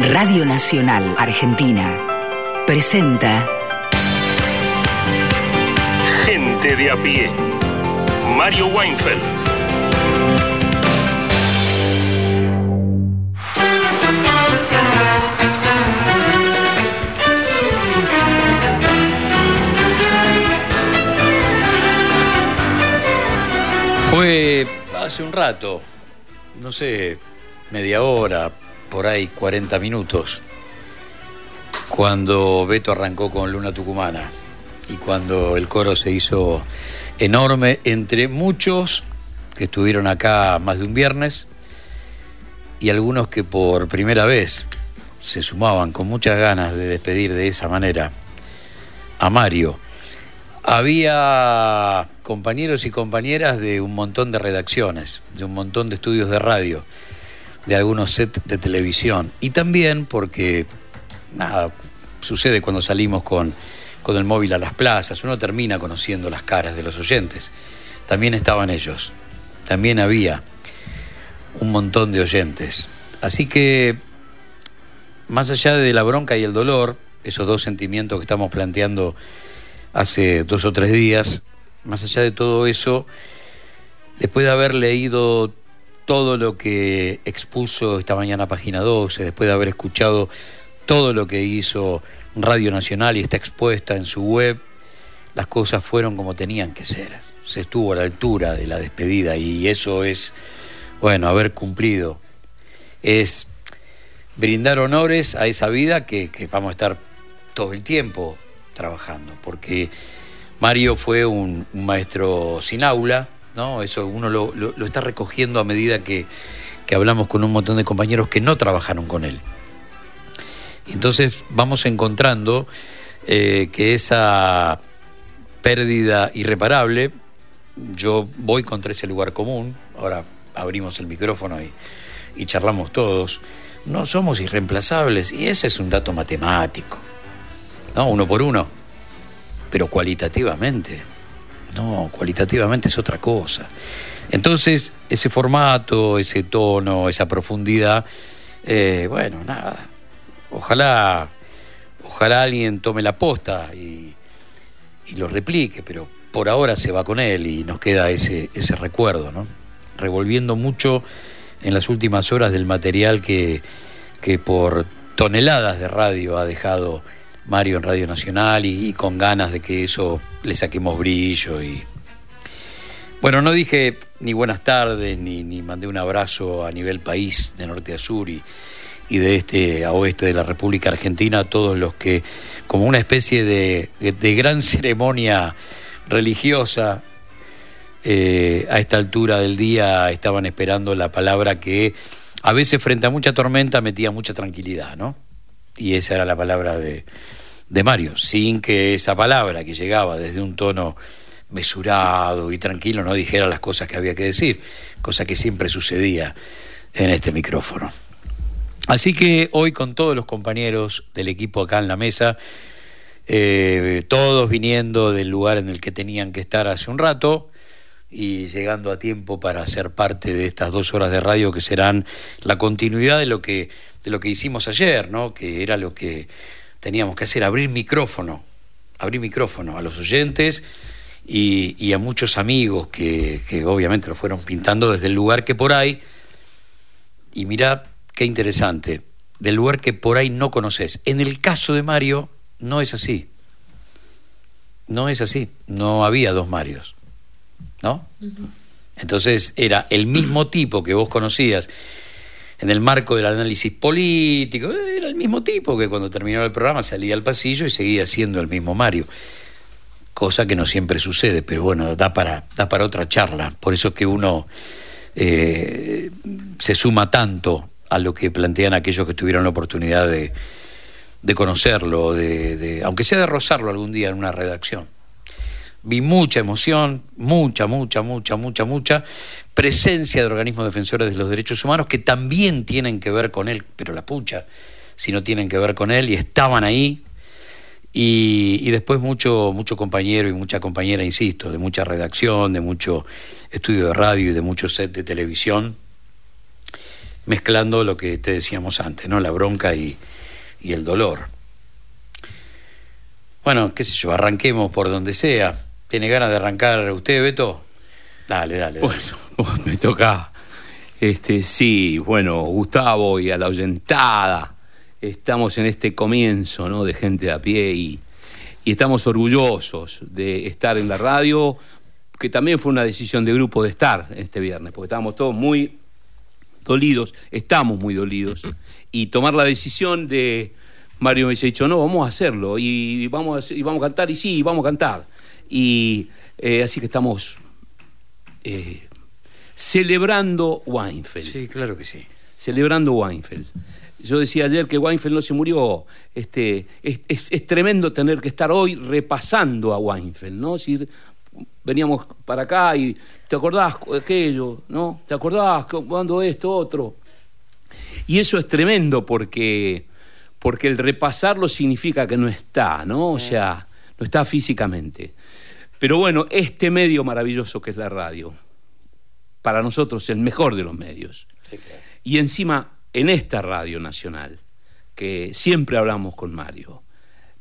Radio Nacional Argentina presenta Gente de a pie. Mario Weinfeld. Fue hace un rato, no sé, media hora, por ahí 40 minutos, cuando Beto arrancó con Luna Tucumana y cuando el coro se hizo enorme entre muchos que estuvieron acá más de un viernes y algunos que por primera vez se sumaban con muchas ganas de despedir de esa manera a Mario. Había compañeros y compañeras de un montón de redacciones, de un montón de estudios de radio, de algunos sets de televisión. Y también porque, nada, sucede cuando salimos con, con el móvil a las plazas, uno termina conociendo las caras de los oyentes. También estaban ellos, también había un montón de oyentes. Así que, más allá de la bronca y el dolor, esos dos sentimientos que estamos planteando hace dos o tres días, más allá de todo eso, después de haber leído todo lo que expuso esta mañana Página 12, después de haber escuchado todo lo que hizo Radio Nacional y está expuesta en su web, las cosas fueron como tenían que ser. Se estuvo a la altura de la despedida y eso es, bueno, haber cumplido. Es brindar honores a esa vida que, vamos a estar todo el tiempo trabajando, porque Mario fue un maestro sin aula, ¿no? Eso uno lo, lo, está recogiendo a medida que, que, hablamos con un montón de compañeros que no trabajaron con él. Entonces vamos encontrando eh, que esa pérdida irreparable, yo voy contra ese lugar común, ahora abrimos el micrófono y, y charlamos todos, no somos irreemplazables y ese es un dato matemático, ¿no? Uno por uno pero cualitativamente. No, cualitativamente es otra cosa. Entonces, ese formato, ese tono, esa profundidad, eh, bueno, nada. Ojalá, ojalá alguien tome la posta y, y, lo replique, pero por ahora se va con él y nos queda ese, ese recuerdo, ¿no? Revolviendo mucho en las últimas horas del material que, que por toneladas de radio ha dejado Mario en Radio Nacional y, con ganas de que eso le saquemos brillo y bueno, no dije ni buenas tardes ni, ni mandé un abrazo a nivel país de norte a sur y, y, de este a oeste de la República Argentina a todos los que como una especie de, de gran ceremonia religiosa eh, a esta altura del día estaban esperando la palabra que a veces frente a mucha tormenta metía mucha tranquilidad, ¿no? Y esa era la palabra de, de, Mario, sin que esa palabra que llegaba desde un tono mesurado y tranquilo no dijera las cosas que había que decir, cosa que siempre sucedía en este micrófono. Así que hoy con todos los compañeros del equipo acá en la mesa, eh, todos viniendo del lugar en el que tenían que estar hace un rato, y llegando a tiempo para ser parte de estas dos horas de radio que serán la continuidad de lo que de lo que hicimos ayer, ¿no? que era lo que teníamos que hacer, abrir micrófono, abrir micrófono a los oyentes y, a muchos amigos que, que, obviamente lo fueron pintando desde el lugar que por ahí, y mirá qué interesante, del lugar que por ahí no conoces. En el caso de Mario, no es así. No es así, no había dos Marios, ¿no? Entonces era el mismo tipo que vos conocías en el marco del análisis político, era el mismo tipo que cuando terminó el programa salía al pasillo y seguía siendo el mismo Mario. Cosa que no siempre sucede, pero bueno, da para, da para otra charla. Por eso es que uno eh, se suma tanto a lo que plantean aquellos que tuvieron la oportunidad de, de conocerlo, de, de, aunque sea de rozarlo algún día en una redacción. Vi mucha emoción, mucha, mucha, mucha, mucha, mucha presencia de organismos defensores de los derechos humanos que también tienen que ver con él, pero la pucha, si no tienen que ver con él, y estaban ahí. Y, y después mucho, mucho compañero y mucha compañera, insisto, de mucha redacción, de mucho estudio de radio y de mucho set de televisión, mezclando lo que te decíamos antes, ¿no? La bronca y, y el dolor. Bueno, qué sé yo, arranquemos por donde sea. ¿Tiene ganas de arrancar usted, Beto? Dale, dale. dale. Bueno, me toca. Este, sí, bueno, Gustavo y a la oyentada. Estamos en este comienzo, ¿no? De gente de a pie y, y estamos orgullosos de estar en la radio, que también fue una decisión de grupo de estar este viernes, porque estábamos todos muy dolidos, estamos muy dolidos, y tomar la decisión de Mario me ha dicho, no, vamos a hacerlo, y vamos a, hacer- y vamos a cantar, y sí, vamos a cantar. Y eh, así que estamos eh, celebrando Weinfeld Sí, claro que sí. celebrando Weinfeld. Yo decía ayer que Weinfeld no se murió. Este, es, es- es tremendo tener que estar hoy repasando a Weinfeld, ¿no? Es decir, veníamos para acá y te acordás de aquello, ¿no? ¿Te acordás cuando esto, otro? Y eso es tremendo porque, porque el repasarlo significa que no está, ¿no? O sea, no está físicamente. Pero bueno, este medio maravilloso que es la radio, para nosotros el mejor de los medios. Sí, claro. Y encima, en esta radio nacional, que siempre hablamos con Mario,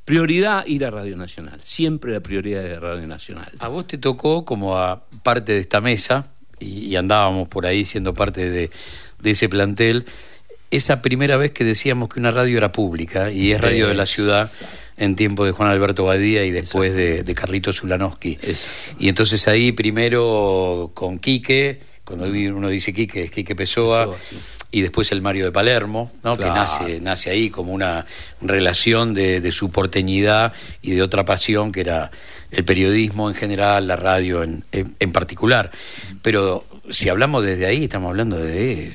prioridad ir a Radio Nacional, siempre la prioridad de Radio Nacional. A vos te tocó como a parte de esta mesa, y, y andábamos por ahí siendo parte de, de ese plantel, esa primera vez que decíamos que una radio era pública y es radio de la ciudad en tiempo de Juan Alberto Badía y después de, de Carlitos Zulanowski. Y entonces ahí primero con Quique, cuando uno dice Quique, es Quique Pessoa, Pessoa, sí. y después el Mario de Palermo, ¿no? Claro. que nace, nace ahí como una relación de, de su porteñidad y de otra pasión que era el periodismo en general, la radio en, en- en particular. Pero si hablamos desde ahí, estamos hablando de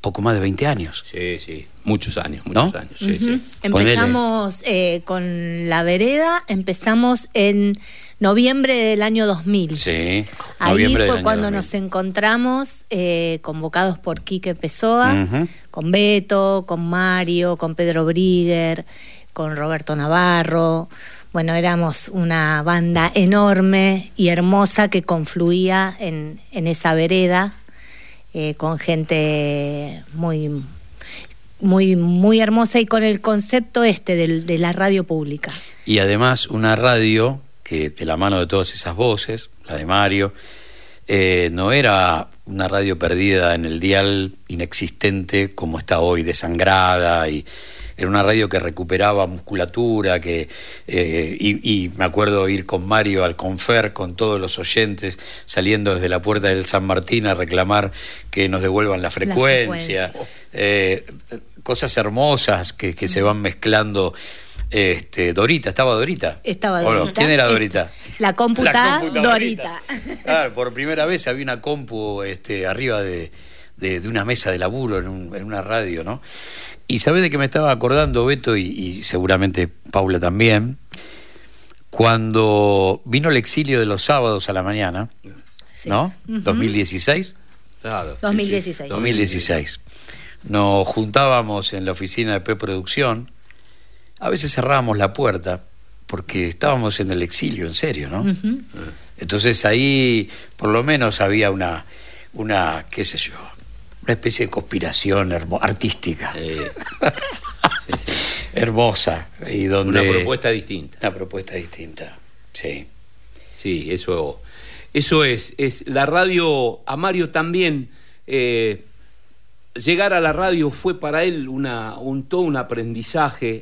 poco más de 20 años. Sí, sí, muchos años, ¿No? muchos años. Sí, sí. Empezamos eh, con La Vereda, empezamos en noviembre del año 2000. Sí. Ahí fue año cuando 2000. nos encontramos, eh, convocados por Quique Pessoa, con Beto, con Mario, con Pedro Brigger, con Roberto Navarro. Bueno, éramos una banda enorme y hermosa que confluía en, en esa vereda eh, con gente muy, muy, muy hermosa y con el concepto este del- de la radio pública. Y además una radio que de la mano de todas esas voces, la de Mario, eh, no era una radio perdida en el dial inexistente como está hoy, desangrada y era una radio que recuperaba musculatura, que eh, y, y me acuerdo ir con Mario al Confer con todos los oyentes saliendo desde la puerta del San Martín a reclamar que nos devuelvan la frecuencia, frecuencia. Eh, cosas hermosas que, que se van mezclando. Este, Dorita, ¿estaba Dorita? Estaba. Dorita. ¿Quién era Dorita? La cómputa La cómputa Dorita. Claro, por primera vez había una compu este, arriba de, de- de una mesa de laburo en, un- en una radio, ¿no? Y sabés de que me estaba acordando, Beto, y, y seguramente Paula también, cuando vino el exilio de los sábados a la mañana, Sí. ¿no? Ujú. 2016. Claro, sí, sí. 2016. 2016. Nos juntábamos en la oficina de preproducción. A veces cerrábamos la puerta porque estábamos en el exilio, en serio, ¿no? Entonces ahí por lo menos había una, una qué sé yo, una especie de conspiración artística, Eh, sí, sí. hermosa, y donde... Una propuesta distinta. Una propuesta distinta, sí. Sí, eso, eso es, es. La radio, a Mario también, eh, llegar a la radio fue para él una, un, todo un aprendizaje,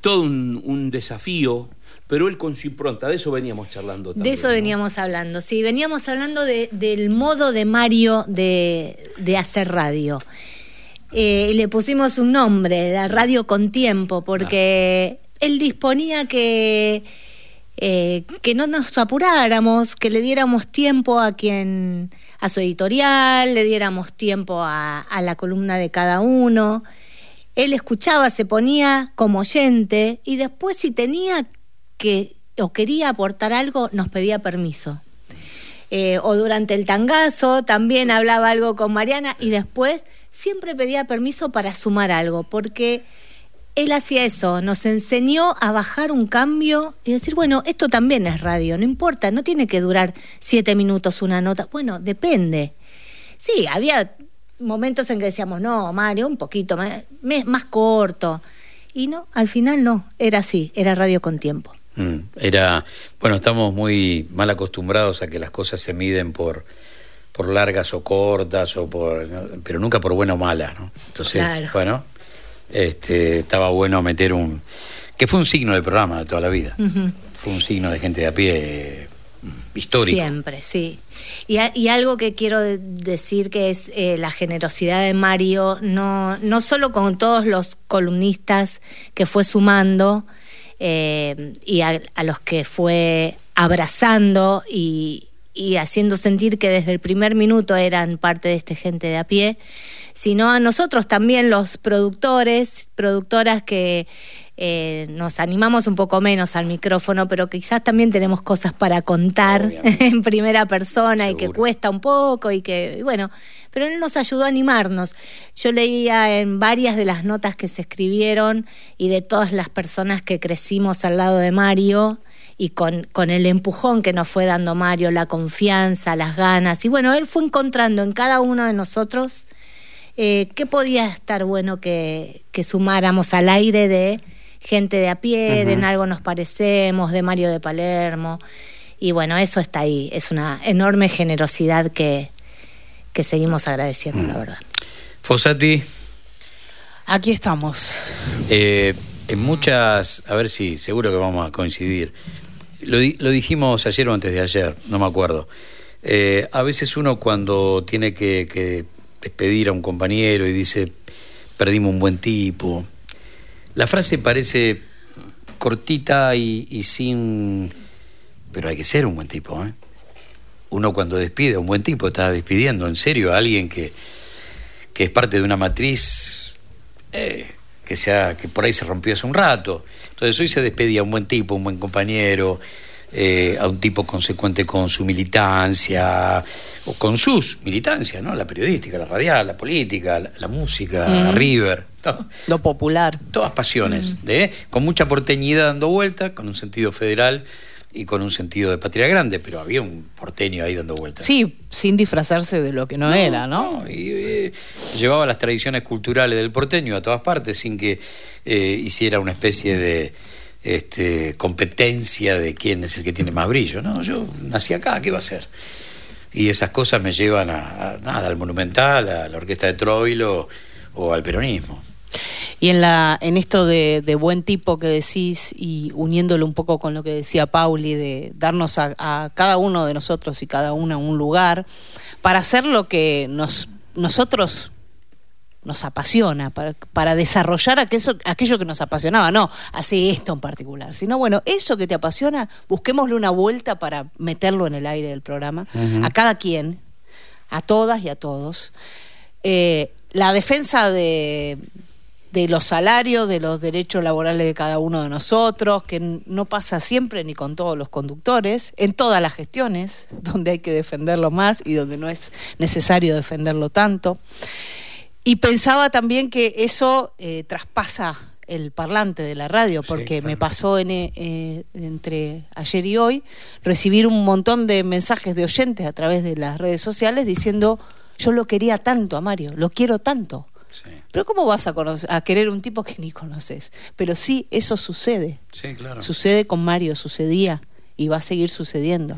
todo un, un desafío, pero él con su impronta, de eso veníamos charlando también. De eso ¿no? veníamos hablando, sí, veníamos hablando de- del modo de Mario de, de hacer radio. Eh, le pusimos un nombre, la radio con tiempo, porque él disponía que, eh, que no nos apuráramos, que le diéramos tiempo a quien, a su editorial, le diéramos tiempo a, a la columna de cada uno. Él escuchaba, se ponía como oyente y después si tenía que o quería aportar algo, nos pedía permiso. Eh, o durante el tangazo también hablaba algo con Mariana y después siempre pedía permiso para sumar algo, porque él hacía eso, nos enseñó a bajar un cambio y decir, bueno, esto también es radio, no importa, no tiene que durar siete minutos una nota, bueno, depende. Sí, había momentos en que decíamos, no, Mario, un poquito más, corto. Y no, al final no, era así, era radio con tiempo. Mm, Era, bueno, estamos muy mal acostumbrados a que las cosas se miden por, por largas o cortas, o por, pero nunca por buena o mala, ¿no? Entonces, Claro. bueno, este, estaba bueno meter un, que fue un signo del programa de toda la vida, fue un signo de gente de a pie eh, histórico. Siempre, sí. Y, a- y algo que quiero de- decir que es eh, la generosidad de Mario, no, no solo con todos los columnistas que fue sumando eh, y a, a los que fue abrazando y, y haciendo sentir que desde el primer minuto eran parte de este gente de a pie, sino a nosotros también los productores, productoras que eh, nos animamos un poco menos al micrófono, pero quizás también tenemos cosas para contar Obviamente. en primera persona y que cuesta un poco y que, y bueno, pero él nos ayudó a animarnos. Yo leía en varias de las notas que se escribieron y de todas las personas que crecimos al lado de Mario y con, con el empujón que nos fue dando Mario, la confianza, las ganas. Y bueno, él fue encontrando en cada uno de nosotros eh, qué podía estar bueno que, que sumáramos al aire de gente de a pie, de en algo nos parecemos, de Mario de Palermo. Y bueno, eso está ahí. Es una enorme generosidad que, que seguimos agradeciendo, la verdad. Fossati, Aquí estamos. eh, en muchas, a ver si, seguro que vamos a coincidir. Lo, lo dijimos ayer o antes de ayer, no me acuerdo. Eh, a veces uno cuando tiene que, que despedir a un compañero y dice, perdimos un buen tipo, la frase parece cortita y, y sin... Pero hay que ser un buen tipo, ¿eh? Uno cuando despide a un buen tipo está despidiendo en serio a alguien que, que es parte de una matriz eh, que, sea, que por ahí se rompió hace un rato. Entonces hoy se despedía a un buen tipo, un buen compañero, eh, a un tipo consecuente con su militancia, o con sus militancias, ¿no? La periodística, la radial, la política, la, la música, Mm. River, Lo popular. todas pasiones, de, con mucha porteñidad dando vuelta, con un sentido federal y con un sentido de patria grande, pero había un porteño ahí dando vueltas. Sí, sin disfrazarse de lo que no, era, ¿no? y, eh, llevaba las tradiciones culturales del porteño a todas partes sin que eh, hiciera una especie de este, competencia de quién es el que tiene más brillo. No, yo nací acá, ¿qué va a ser? Y esas cosas me llevan a, a nada, al Monumental, a la Orquesta de Troilo o al peronismo. Y en la en esto de, de buen tipo que decís y uniéndolo un poco con lo que decía Pauli de darnos a, a cada uno de nosotros y cada una un lugar para hacer lo que nos nosotros nos apasiona, para, para desarrollar aquello, aquello que nos apasionaba, no hace esto en particular, sino bueno, eso que te apasiona, busquémosle una vuelta para meterlo en el aire del programa, a cada quien, a todas y a todos. Eh, la defensa de, de los salarios, de los derechos laborales de cada uno de nosotros, que no pasa siempre ni con todos los conductores, en todas las gestiones, donde hay que defenderlo más y donde no es necesario defenderlo tanto. Y pensaba también que eso eh, traspasa el parlante de la radio, Sí, porque me pasó en, eh, entre ayer y hoy recibir un montón de mensajes de oyentes a través de las redes sociales diciendo, yo lo quería tanto a Mario, lo quiero tanto. Pero ¿cómo vas a, conocer- a querer un tipo que ni conoces? Pero sí, eso sucede. sí claro. Sucede con Mario, sucedía y va a seguir sucediendo.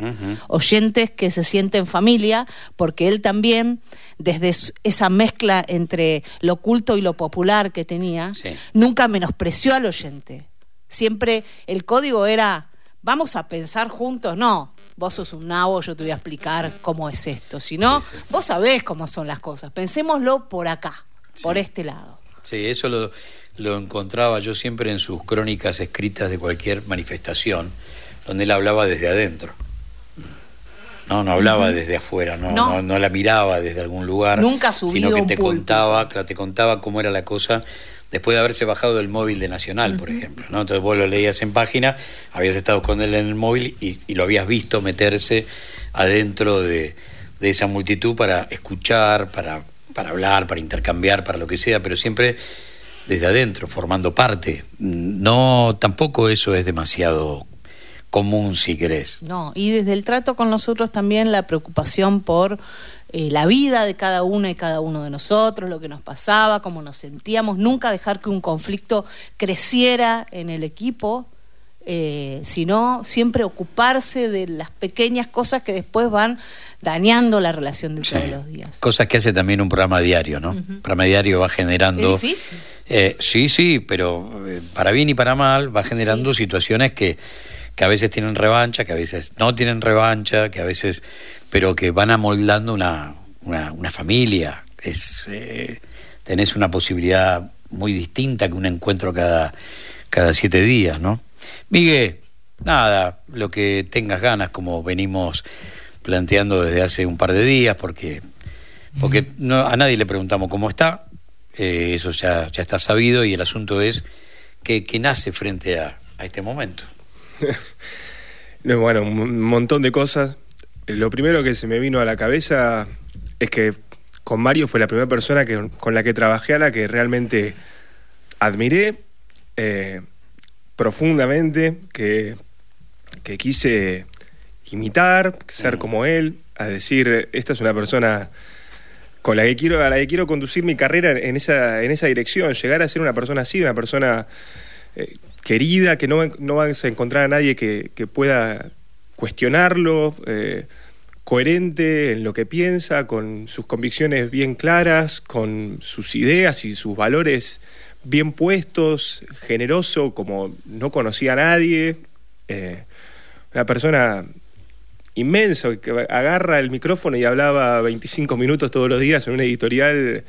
Oyentes que se sienten familia porque él también, desde esa mezcla entre lo culto y lo popular que tenía, Sí. nunca menospreció al oyente. Siempre el código era, vamos a pensar juntos, no. Vos sos un nabo, yo te voy a explicar cómo es esto. Si no, Sí, sí. vos sabés cómo son las cosas. Pensémoslo por acá, por este lado. Sí, eso lo, lo encontraba yo siempre en sus crónicas escritas de cualquier manifestación, donde él hablaba desde adentro. No, no hablaba desde afuera, no, No. no. no la miraba desde algún lugar. Nunca subido Sino que te contaba, te contaba cómo era la cosa después de haberse bajado del móvil de Nacional, por ejemplo. ¿no? Entonces vos lo leías en página, habías estado con él en el móvil y, y lo habías visto meterse adentro de, de esa multitud para escuchar, para, para hablar, para intercambiar, para lo que sea, pero siempre desde adentro, formando parte. No, tampoco eso es demasiado común, si querés. No, y desde el trato con nosotros también la preocupación por eh, la vida de cada una y cada uno de nosotros, lo que nos pasaba, cómo nos sentíamos, nunca dejar que un conflicto creciera en el equipo, eh, sino siempre ocuparse de las pequeñas cosas que después van dañando la relación de todos los días. Cosas que hace también un programa diario, ¿no? Un programa diario va generando... Es difícil. Eh, sí, sí, pero eh, para bien y para mal va generando situaciones que, que a veces tienen revancha, que a veces no tienen revancha, que a veces... pero que van amoldando una, una, una familia. Es, eh, tenés una posibilidad muy distinta que un encuentro cada, cada siete días, ¿no? Miguel, nada, lo que tengas ganas, como venimos planteando desde hace un par de días, porque, porque no, a nadie le preguntamos cómo está, eh, eso ya, ya está sabido, y el asunto es que, que nace frente a, a este momento. No, bueno, un montón de cosas. Lo primero que se me vino a la cabeza es que con Mario fue la primera persona que, con la que trabajé a la que realmente admiré eh, profundamente, que, que quise imitar, ser como él, a decir, esta es una persona con la que quiero, a la que quiero conducir mi carrera en esa, en esa dirección, llegar a ser una persona así, una persona eh, querida, que no, no vas a encontrar a nadie que, que pueda cuestionarlo, eh, coherente en lo que piensa, con sus convicciones bien claras, con sus ideas y sus valores bien puestos, generoso como no conocía a nadie, eh, una persona inmenso que agarra el micrófono y hablaba 25 minutos todos los días en una editorial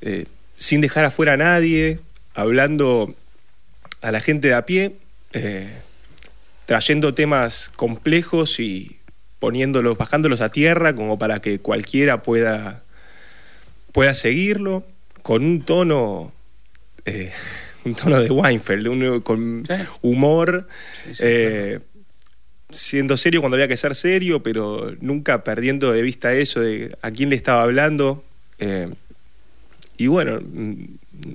eh, sin dejar afuera a nadie, hablando a la gente de a pie, eh, trayendo temas complejos y poniéndolos, bajándolos a tierra como para que cualquiera pueda, pueda seguirlo, con un tono, eh, un tono de Weinfeld, un- con Sí. humor, Sí, sí, eh, siendo serio cuando había que ser serio, pero nunca perdiendo de vista eso de a quién le estaba hablando. eh, y bueno, mm,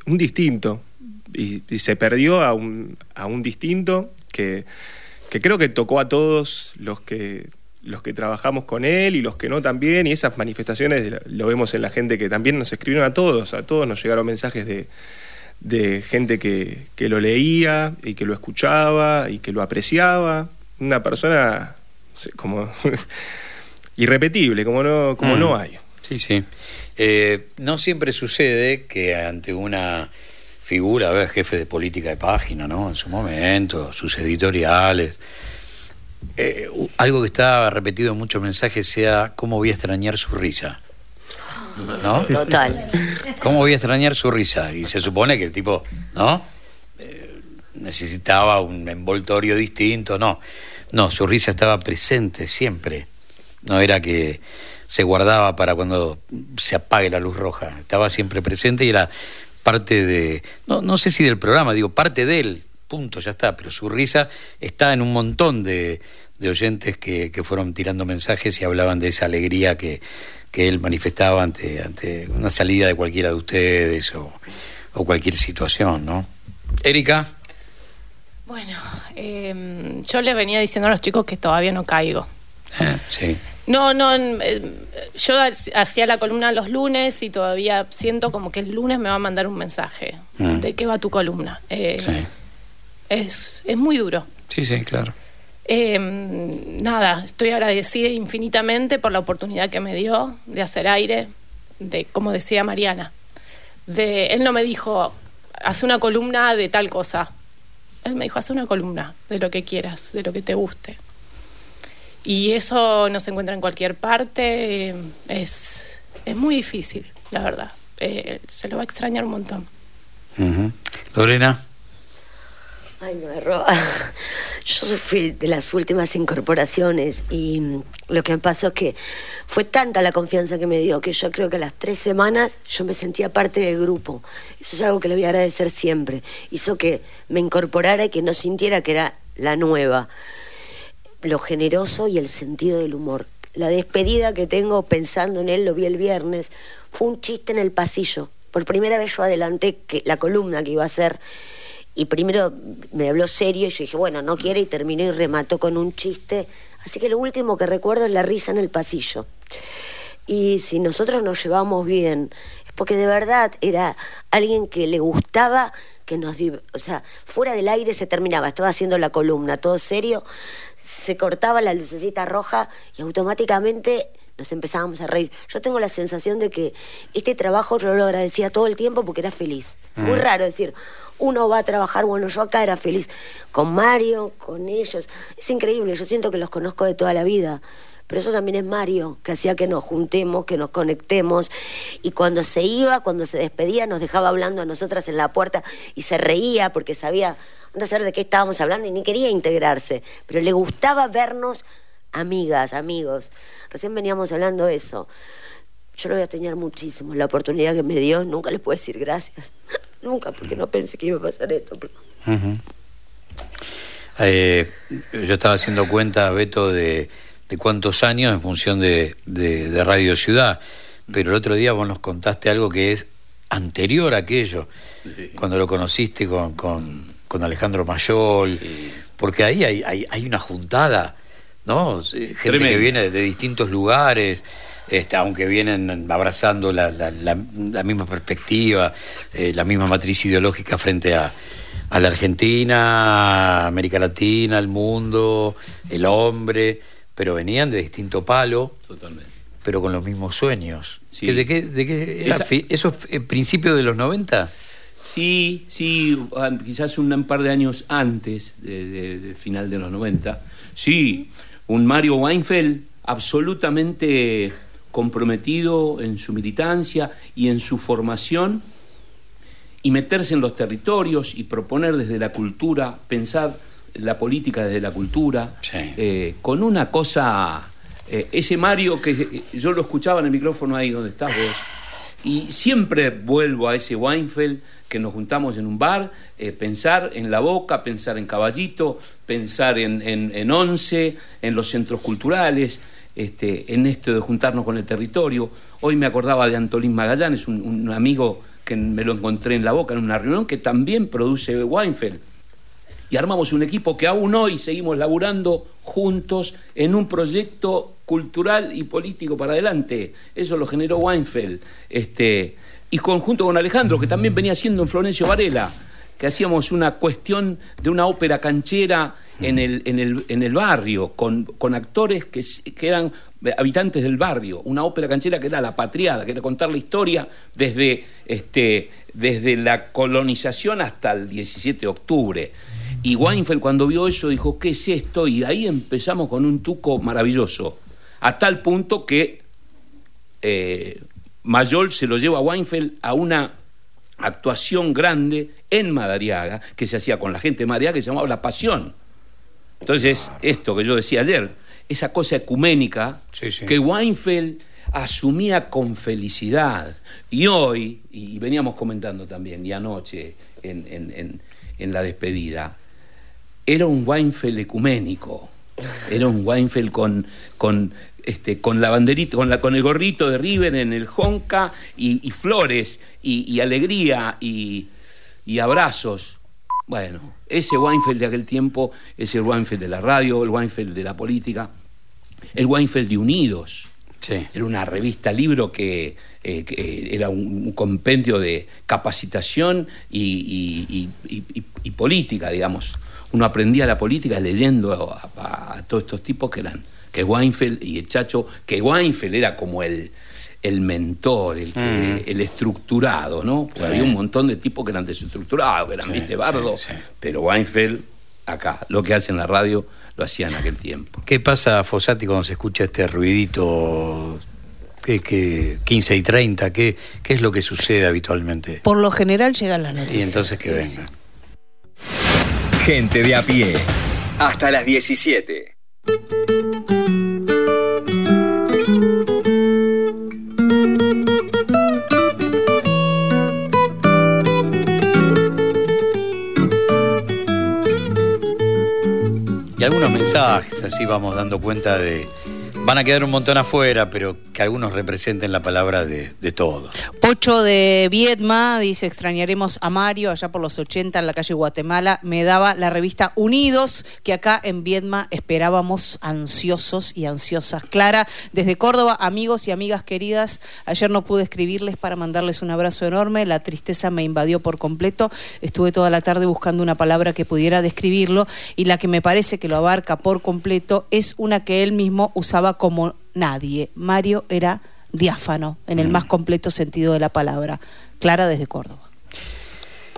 un distinto. Y, y se perdió a un, a un distinto que, que creo que tocó a todos los que los que trabajamos con él y los que no también, y esas manifestaciones lo vemos en la gente que también nos escribieron a todos, a todos nos llegaron mensajes de, de gente que, que lo leía y que lo escuchaba y que lo apreciaba. Una persona no sé, como irrepetible, como no, como Mm. no hay. Sí, sí. Eh, no siempre sucede que ante una figura, a ver, jefe de política de página, ¿no? En su momento, sus editoriales. eh, algo que está repetido en muchos mensajes sea cómo voy a extrañar su risa. ¿No? Total. ¿Cómo voy a extrañar su risa? Y se supone que el tipo, ¿no? Eh, necesitaba un envoltorio distinto, no. No, su risa estaba presente siempre. No era que se guardaba para cuando se apague la luz roja. Estaba siempre presente y era parte de, no, no sé si del programa, digo, parte de él, punto, ya está. Pero su risa está en un montón de, de oyentes que, que fueron tirando mensajes y hablaban de esa alegría que, que él manifestaba ante, ante una salida de cualquiera de ustedes o, o cualquier situación, ¿no? Erika, Bueno, eh, yo le venía diciendo a los chicos que todavía no caigo. eh, sí. No, no, eh, yo hacía la columna los lunes y todavía siento como que el lunes me va a mandar un mensaje Mm. de qué va tu columna. Eh, Sí, es, es muy duro. sí, sí, claro. Eh, nada, estoy agradecida infinitamente por la oportunidad que me dio de hacer aire, de como decía Mariana. De, él no me dijo, haz una columna de tal cosa. Él me dijo, haz una columna de lo que quieras, de lo que te guste. Y eso no se encuentra en cualquier parte, es, es muy difícil, la verdad. Eh, se lo va a extrañar un montón. Lorena, Ay, no, erró. Yo fui de las últimas incorporaciones y lo que me pasó es que fue tanta la confianza que me dio que yo creo que a las tres semanas yo me sentía parte del grupo. Eso es algo que le voy a agradecer siempre. Hizo que me incorporara y que no sintiera que era la nueva. Lo generoso y el sentido del humor. La despedida que tengo pensando en él, lo vi el viernes, fue un chiste en el pasillo. Por primera vez yo adelanté que la columna que iba a hacer Y primero me habló serio y yo dije, bueno, no quiere y terminó y remató con un chiste. Así que lo último que recuerdo es la risa en el pasillo. Y si nosotros nos llevamos bien, es porque de verdad era alguien que le gustaba que nos... O sea, fuera del aire se terminaba, estaba haciendo la columna, todo serio, se cortaba la lucecita roja y automáticamente nos empezábamos a reír. Yo tengo la sensación de que este trabajo yo lo agradecía todo el tiempo porque era feliz. Muy raro decir, uno va a trabajar, bueno, yo acá era feliz con Mario, con ellos. Es increíble, yo siento que los conozco de toda la vida. Pero eso también es Mario, que hacía que nos juntemos, que nos conectemos. Y cuando se iba, cuando se despedía, nos dejaba hablando a nosotras en la puerta y se reía porque sabía, anda a saber de qué estábamos hablando y ni quería integrarse. Pero le gustaba vernos amigas, amigos. Recién veníamos hablando de eso. Yo lo voy a tener muchísimo. La oportunidad que me dio, nunca le puedo decir gracias. Nunca, porque no pensé que iba a pasar esto. Eh, yo estaba haciendo cuenta, Beto, de, de cuántos años en función de, de- de Radio Ciudad, pero el otro día vos nos contaste algo que es anterior a aquello, cuando lo conociste con, con- con Alejandro Mayol, porque ahí hay, hay, hay una juntada, ¿no? Gente que viene de distintos lugares. Este, aunque vienen abrazando la, la- la- la misma perspectiva, eh, la misma matriz ideológica frente a, a la Argentina, a América Latina, al mundo, el hombre, pero venían de distinto palo, Totalmente. pero con los mismos sueños. Sí. ¿De qué, de qué era Esa- ¿Eso es principio de los 90? Sí, sí, ah, quizás un, par de años antes de- de- del final de los 90. Sí, un Mario Weinfeld absolutamente comprometido en su militancia y en su formación y meterse en los territorios y proponer desde la cultura, pensar la política desde la cultura, Sí. eh, con una cosa, eh, ese Mario que eh, yo lo escuchaba en el micrófono ahí donde estás vos, y siempre vuelvo a ese Weinfeld que nos juntamos en un bar, eh, pensar en La Boca, pensar en Caballito, pensar en, en, en Once, en los centros culturales, este, en esto de juntarnos con el territorio. Hoy me acordaba de Antolín Magallanes, un, un amigo que me lo encontré en La Boca en una reunión que también produce Weinfeld y armamos un equipo que aún hoy seguimos laburando juntos en un proyecto cultural y político para adelante. Eso lo generó Weinfeld. Este, y conjunto con Alejandro, que también venía haciendo en Florencio Varela, que hacíamos una cuestión de una ópera canchera en el, en el, en el barrio, con, con actores que, que eran habitantes del barrio, una ópera canchera que era la patriada, que era contar la historia desde, este, desde la colonización hasta el 17 de octubre. Y Weinfeld cuando vio eso dijo, ¿qué es esto? Y ahí empezamos con un tuco maravilloso, a tal punto que eh, Mayol se lo lleva a Weinfeld a una actuación grande en Madariaga, que se hacía con la gente de Madariaga, que se llamaba La Pasión. Entonces, esto que yo decía ayer, esa cosa ecuménica Sí, sí. que Weinfeld asumía con felicidad. Y hoy, y veníamos comentando también, y anoche en, en- en- en la despedida, era un Weinfeld ecuménico. Era un Weinfeld con, con, este, con la banderita, con, la, con el gorrito de River en el Honka y, y flores y, y alegría y, y abrazos. Bueno, ese Weinfeld de aquel tiempo es el Weinfeld de la radio, el Weinfeld de la política, el Weinfeld de Unidos. Sí. Era una revista libro que, eh, que era un, un compendio de capacitación y, y- política, digamos. Uno aprendía la política leyendo a, a- a todos estos tipos que eran, que Weinfeld y el Chacho, que Weinfeld era como el, el mentor, el, que- el estructurado, ¿no? Porque Sí. había un montón de tipos que eran desestructurados, que eran Sí, sí, sí. pero Weinfeld, acá, lo que hace en la radio, lo hacía en aquel tiempo. ¿Qué pasa, Fossati, cuando se escucha este ruidito? ¿Qué, qué, 15 y 30? ¿Qué, ¿Qué es lo que sucede habitualmente? Por lo general llegan las noticias. Y entonces que venga. Gente de a pie. Hasta las 17. Y algunos mensajes, así vamos dando cuenta de, Van a quedar un montón afuera, pero que algunos representen la palabra de, de todos. Pocho de Viedma dice, extrañaremos a Mario allá por los 80 en la calle Guatemala. Me daba la revista Unidos, que acá en Viedma esperábamos ansiosos y ansiosas. Clara, desde Córdoba, amigos y amigas queridas, ayer no pude escribirles para mandarles un abrazo enorme. La tristeza me invadió por completo. Estuve toda la tarde buscando una palabra que pudiera describirlo y la que me parece que lo abarca por completo es una que él mismo usaba como nadie. Mario era diáfano, en el más completo sentido de la palabra. Clara desde Córdoba.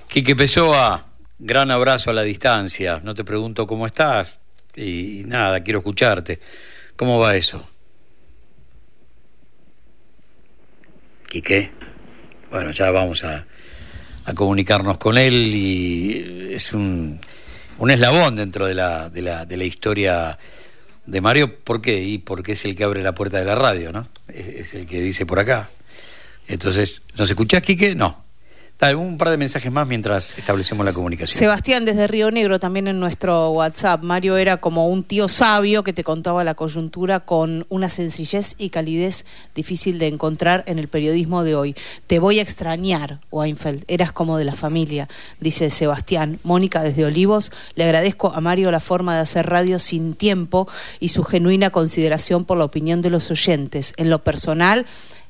Quique Pessoa, gran abrazo a la distancia. No te pregunto cómo estás y, y nada, quiero escucharte. ¿Cómo va eso? Quique, bueno, ya vamos a, a comunicarnos con él y es un, un eslabón dentro de la, de, la, de la historia de Mario. ¿Por qué? Y porque es el que abre la puerta de la radio, ¿no? Es, es el que dice por acá. Entonces, ¿nos escuchás, Quique? No. Un par de mensajes más mientras establecemos la comunicación. Sebastián desde Río Negro también en nuestro WhatsApp. Mario era como un tío sabio que te contaba la coyuntura con una sencillez y calidez difícil de encontrar en el periodismo de hoy. Te voy a extrañar, Weinfeld. Eras como de la familia, dice Sebastián. Mónica desde Olivos. Le agradezco a Mario la forma de hacer radio sin tiempo y su genuina consideración por la opinión de los oyentes. En lo personal,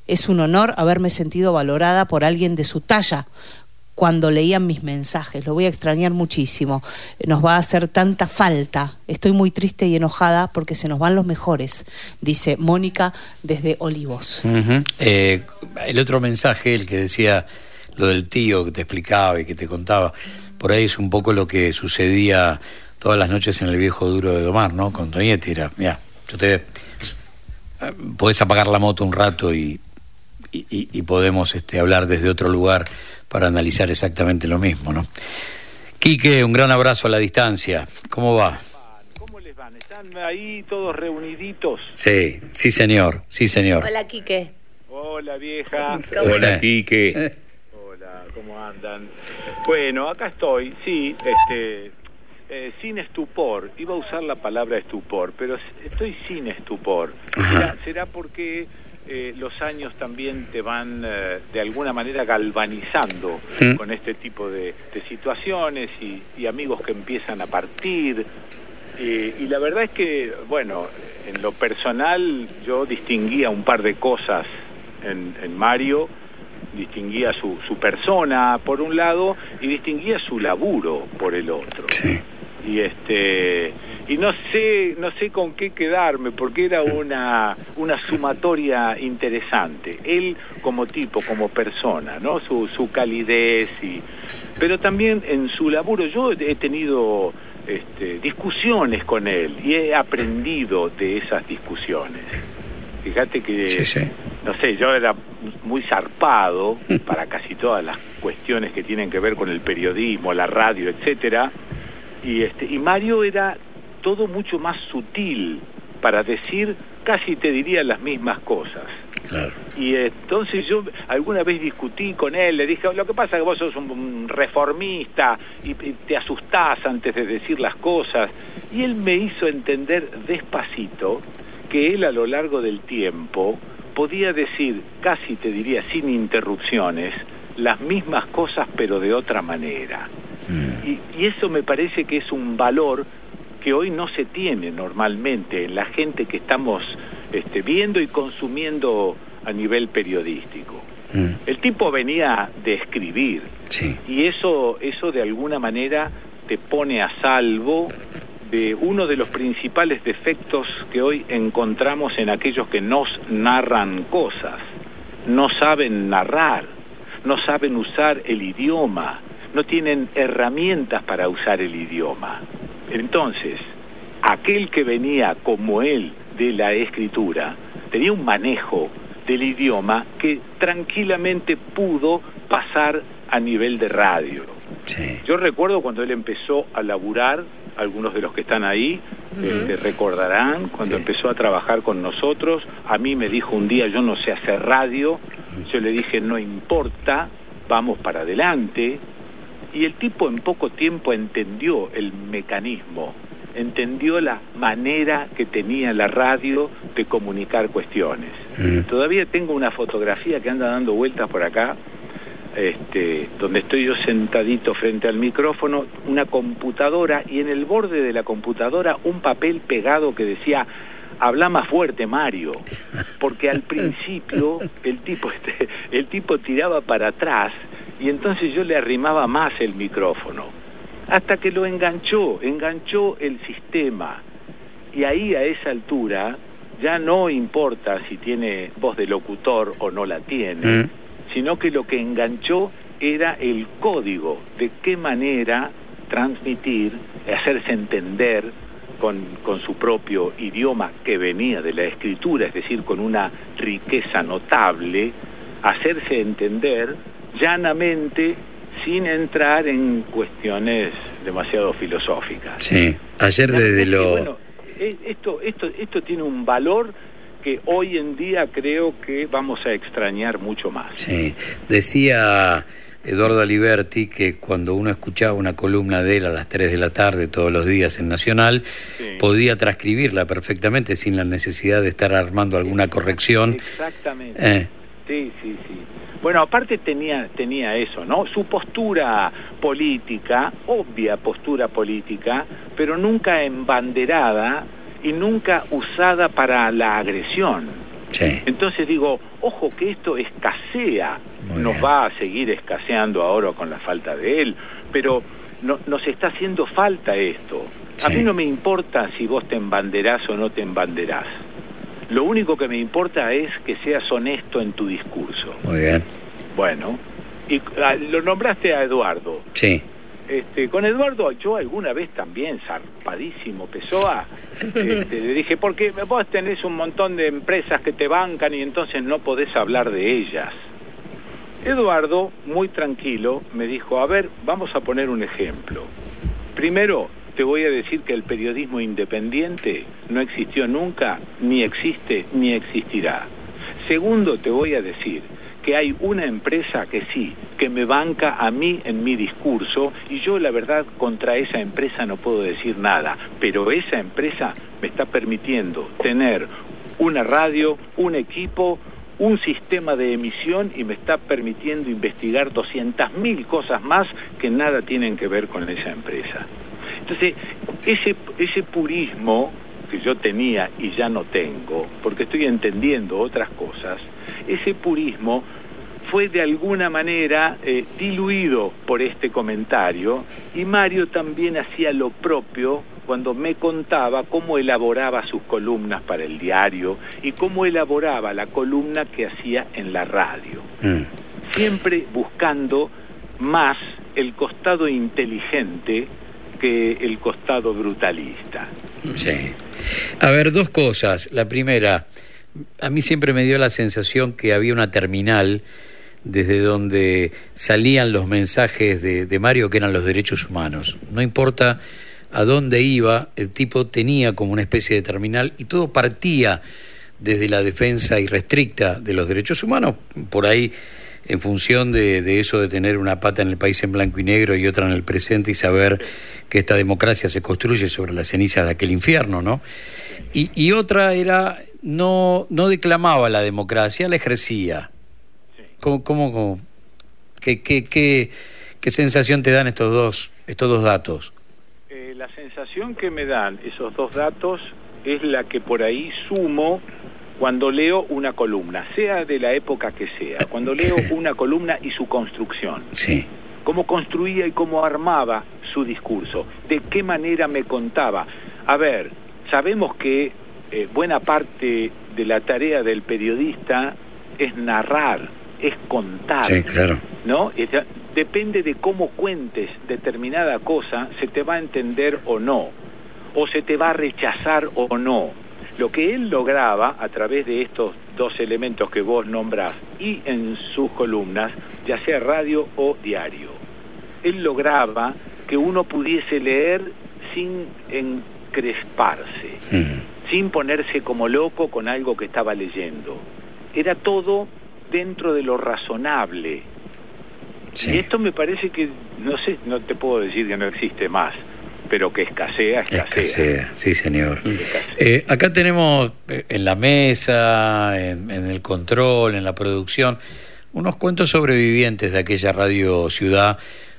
es un honor haberme sentido valorada por alguien de su talla cuando leían mis mensajes. Lo voy a extrañar muchísimo. Nos va a hacer tanta falta. Estoy muy triste y enojada porque se nos van los mejores, dice Mónica desde Olivos. Eh, el otro mensaje, el que decía lo del tío que te explicaba y que te contaba, por ahí es un poco lo que sucedía todas las noches en el viejo duro de domar, ¿no? Con Toñetti era, mira, yo te... eh, Podés apagar la moto un rato y, y, podemos este, hablar desde otro lugar para analizar exactamente lo mismo, ¿no? Quique, un gran abrazo a la distancia. ¿Cómo va? ¿Cómo les van? ¿Están ahí todos reuniditos? Sí, sí señor, sí señor. Hola, Quique. Hola vieja. Hola, Quique. Hola, ¿cómo andan? Bueno, acá estoy, sí, este, eh, sin estupor. Iba a usar la palabra estupor, pero estoy sin estupor. ¿Será, será porque eh, los años también te van eh, de alguna manera galvanizando Mm. con este tipo de, de situaciones y, y amigos que empiezan a partir? Eh, y la verdad es que, bueno, en lo personal yo distinguía un par de cosas en, en Mario, distinguía su, su persona por un lado y distinguía su laburo por el otro. Sí. Y este y no sé no sé con qué quedarme porque era una una sumatoria interesante. Él como tipo, como persona, ¿no? Su, su calidez y pero también en su laburo yo he tenido este, discusiones con él y he aprendido de esas discusiones. Fíjate que, Sí, sí. no sé, yo era muy zarpado para casi todas las cuestiones que tienen que ver con el periodismo, la radio, etcétera. Y este y Mario era todo mucho más sutil para decir casi te diría las mismas cosas. Claro. Y entonces yo alguna vez discutí con él, le dije, lo que pasa es que vos sos un, reformista y, te asustás antes de decir las cosas. Y él me hizo entender despacito que él a lo largo del tiempo podía decir, casi te diría sin interrupciones, las mismas cosas pero de otra manera. Y, y eso me parece que es un valor que hoy no se tiene normalmente en la gente que estamos este, viendo y consumiendo a nivel periodístico. Mm, El tipo venía de escribir sí. y eso, eso de alguna manera te pone a salvo de uno de los principales defectos que hoy encontramos en aquellos que nos narran cosas. No saben narrar, no saben usar el idioma, no tienen herramientas para usar el idioma. Entonces, aquel que venía como él de la escritura tenía un manejo del idioma que tranquilamente pudo pasar a nivel de radio. Sí. Yo recuerdo cuando él empezó a laburar, algunos de los que están ahí este, recordarán, cuando Sí. empezó a trabajar con nosotros, a mí me dijo un día, yo no sé hacer radio, yo le dije, no importa, vamos para adelante, y el tipo en poco tiempo entendió el mecanismo, entendió la manera que tenía la radio de comunicar cuestiones. Todavía tengo una fotografía que anda dando vueltas por acá, este, donde estoy yo sentadito frente al micrófono, una computadora y en el borde de la computadora un papel pegado que decía habla más fuerte Mario, porque al principio el tipo este, el tipo tiraba para atrás y entonces yo le arrimaba más el micrófono, hasta que lo enganchó, enganchó el sistema. Y ahí a esa altura ya no importa si tiene voz de locutor o no la tiene, Mm. sino que lo que enganchó era el código, de qué manera transmitir, hacerse entender con, con su propio idioma que venía de la escritura, es decir, con una riqueza notable, hacerse entender llanamente sin entrar en cuestiones demasiado filosóficas. Sí, ayer desde lo... bueno, eh, esto, esto, esto tiene un valor que hoy en día creo que vamos a extrañar mucho más. Sí, decía Eduardo Aliberti que cuando uno escuchaba una columna de él a las 3 de la tarde todos los días en Nacional, podía transcribirla perfectamente sin la necesidad de estar armando alguna corrección. Exactamente. Eh, Sí, sí, sí. Bueno, aparte tenía, tenía eso, ¿no? Su postura política, obvia postura política, pero nunca embanderada y nunca usada para la agresión. sí, Entonces digo, ojo que esto escasea, nos va a seguir escaseando ahora con la falta de él, pero no- nos está haciendo falta esto. A mí no me importa si vos te embanderás o no te embanderás. Lo único que me importa es que seas honesto en tu discurso. muy bien. Bueno, y ah, lo nombraste a Eduardo. Sí, Este, con Eduardo yo alguna vez también, zarpadísimo, Pessoa, este, le dije, porque vos tenés un montón de empresas que te bancan y entonces no podés hablar de ellas. Eduardo, muy tranquilo, me dijo, a ver, vamos a poner un ejemplo. Primero, te voy a decir que el periodismo independiente no existió nunca, ni existe, ni existirá. Segundo, te voy a decir que hay una empresa que sí, que me banca a mí en mi discurso y yo la verdad contra esa empresa no puedo decir nada, pero esa empresa me está permitiendo tener una radio, un equipo, un sistema de emisión y me está permitiendo investigar 200.000 cosas más que nada tienen que ver con esa empresa. Entonces, ese, ese purismo que yo tenía y ya no tengo, porque estoy entendiendo otras cosas, ese purismo fue de alguna manera eh, diluido por este comentario y Mario también hacía lo propio cuando me contaba cómo elaboraba sus columnas para el diario y cómo elaboraba la columna que hacía en la radio. Mm, siempre buscando más el costado inteligente que el costado brutalista. sí. A ver, dos cosas. La primera, a mí siempre me dio la sensación que había una terminal desde donde salían los mensajes de, Mario que eran los derechos humanos. No importa a dónde iba, el tipo tenía como una especie de terminal y todo partía desde la defensa irrestricta de los derechos humanos, por ahí en función de, eso de tener una pata en el país en blanco y negro y otra en el presente y saber que esta democracia se construye sobre las cenizas de aquel infierno, ¿no? Y, otra era, no, no declamaba la democracia, la ejercía. ¿Cómo, qué, qué, qué sensación te dan estos dos, estos dos datos? Eh, la sensación que me dan esos dos datos es la que por ahí sumo cuando leo una columna, sea de la época que sea, cuando leo una columna y su construcción. Sí. cómo construía y cómo armaba su discurso, de qué manera me contaba. A ver, sabemos que eh, buena parte de la tarea del periodista es narrar, es contar. Sí, claro. ¿no? Depende de cómo cuentes determinada cosa, se te va a entender o no, o se te va a rechazar o no. Lo que él lograba a través de estos dos elementos que vos nombrás y en sus columnas, ya sea radio o diario, él lograba que uno pudiese leer sin encresparse sin ponerse como loco con algo que estaba leyendo. Era todo dentro de lo razonable. Sí. Y esto me parece que, no sé, no te puedo decir que no existe más, pero que escasea, escasea. Escasea, sí señor. Eh, acá tenemos eh, en la mesa, en, en el control, en la producción, unos cuentos sobrevivientes de aquella radio ciudad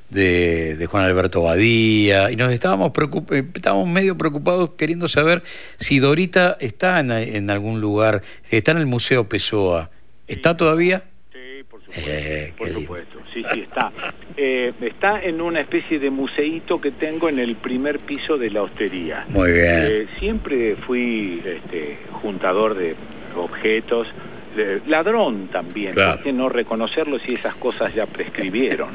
de, de Juan Alberto Badía y nos estábamos, preocup- eh, estábamos medio preocupados queriendo saber si Dorita está en, en algún lugar, está en el Museo Pessoa. ¿Está todavía? Sí, por Eh, Por supuesto, sí, sí, está. Eh, está en una especie de museíto que tengo en el primer piso de la hostería. Muy bien. Eh, siempre fui este, juntador de objetos, de- ladrón también, Claro. ¿por qué no reconocerlo si esas cosas ya prescribieron?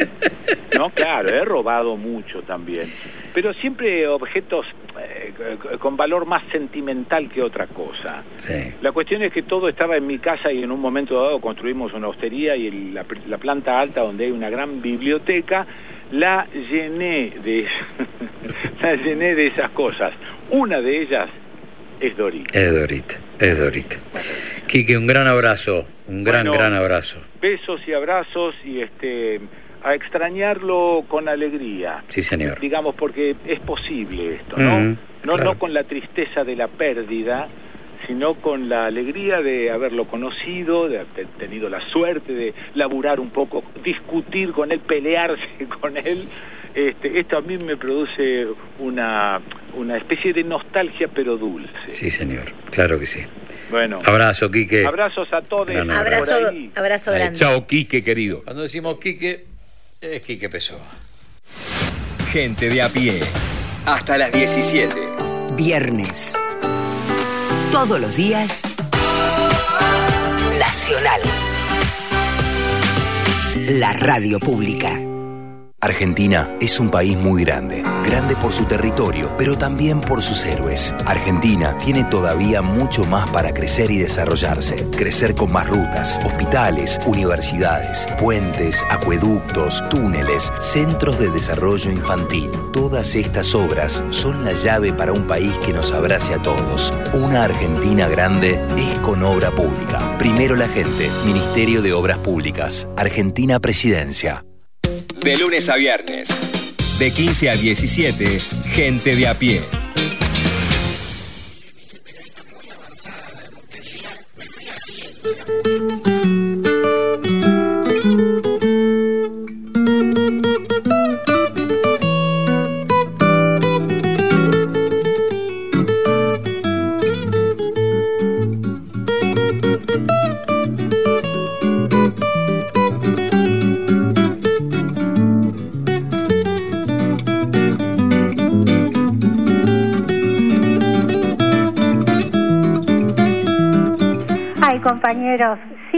no, claro, he robado mucho también, pero siempre objetos eh, con valor más sentimental que otra cosa. Sí. La cuestión es que todo estaba en mi casa y en un momento dado construimos una hostería y el- la, pr- la planta alta donde hay una gran biblioteca la llené de la llené de esas cosas. Una de ellas es Dorita. Es Dorita, es Dorita. Quique, un gran abrazo, un gran, Bueno. gran abrazo. Besos y abrazos y este a extrañarlo con alegría. Sí, señor. Digamos porque es posible esto, ¿no? Mm, no, claro. no con la tristeza de la pérdida, sino con la alegría de haberlo conocido, de haber tenido la suerte de laburar un poco, discutir con él, pelearse con él. Este, esto a mí me produce una, una especie de nostalgia pero dulce. Sí, señor, claro que sí. Bueno, Abrazo, Quique. abrazos a todos. Gran Abrazo, abrazo Ahí, grande. Chao, Quique, querido. Cuando decimos Quique, es Quique Pessoa. Gente de a pie. Hasta las 17. Viernes. Todos los días. Nacional. La radio pública. Argentina es un país muy grande, grande por su territorio, pero también por sus héroes. Argentina tiene todavía mucho más para crecer y desarrollarse. Crecer con más rutas, hospitales, universidades, puentes, acueductos, túneles, centros de desarrollo infantil. Todas estas obras son la llave para un país que nos abrace a todos. Una Argentina grande es con obra pública. Primero la gente, Ministerio de Obras Públicas, Argentina Presidencia. De lunes a viernes. De 15 a 17. Gente de a pie.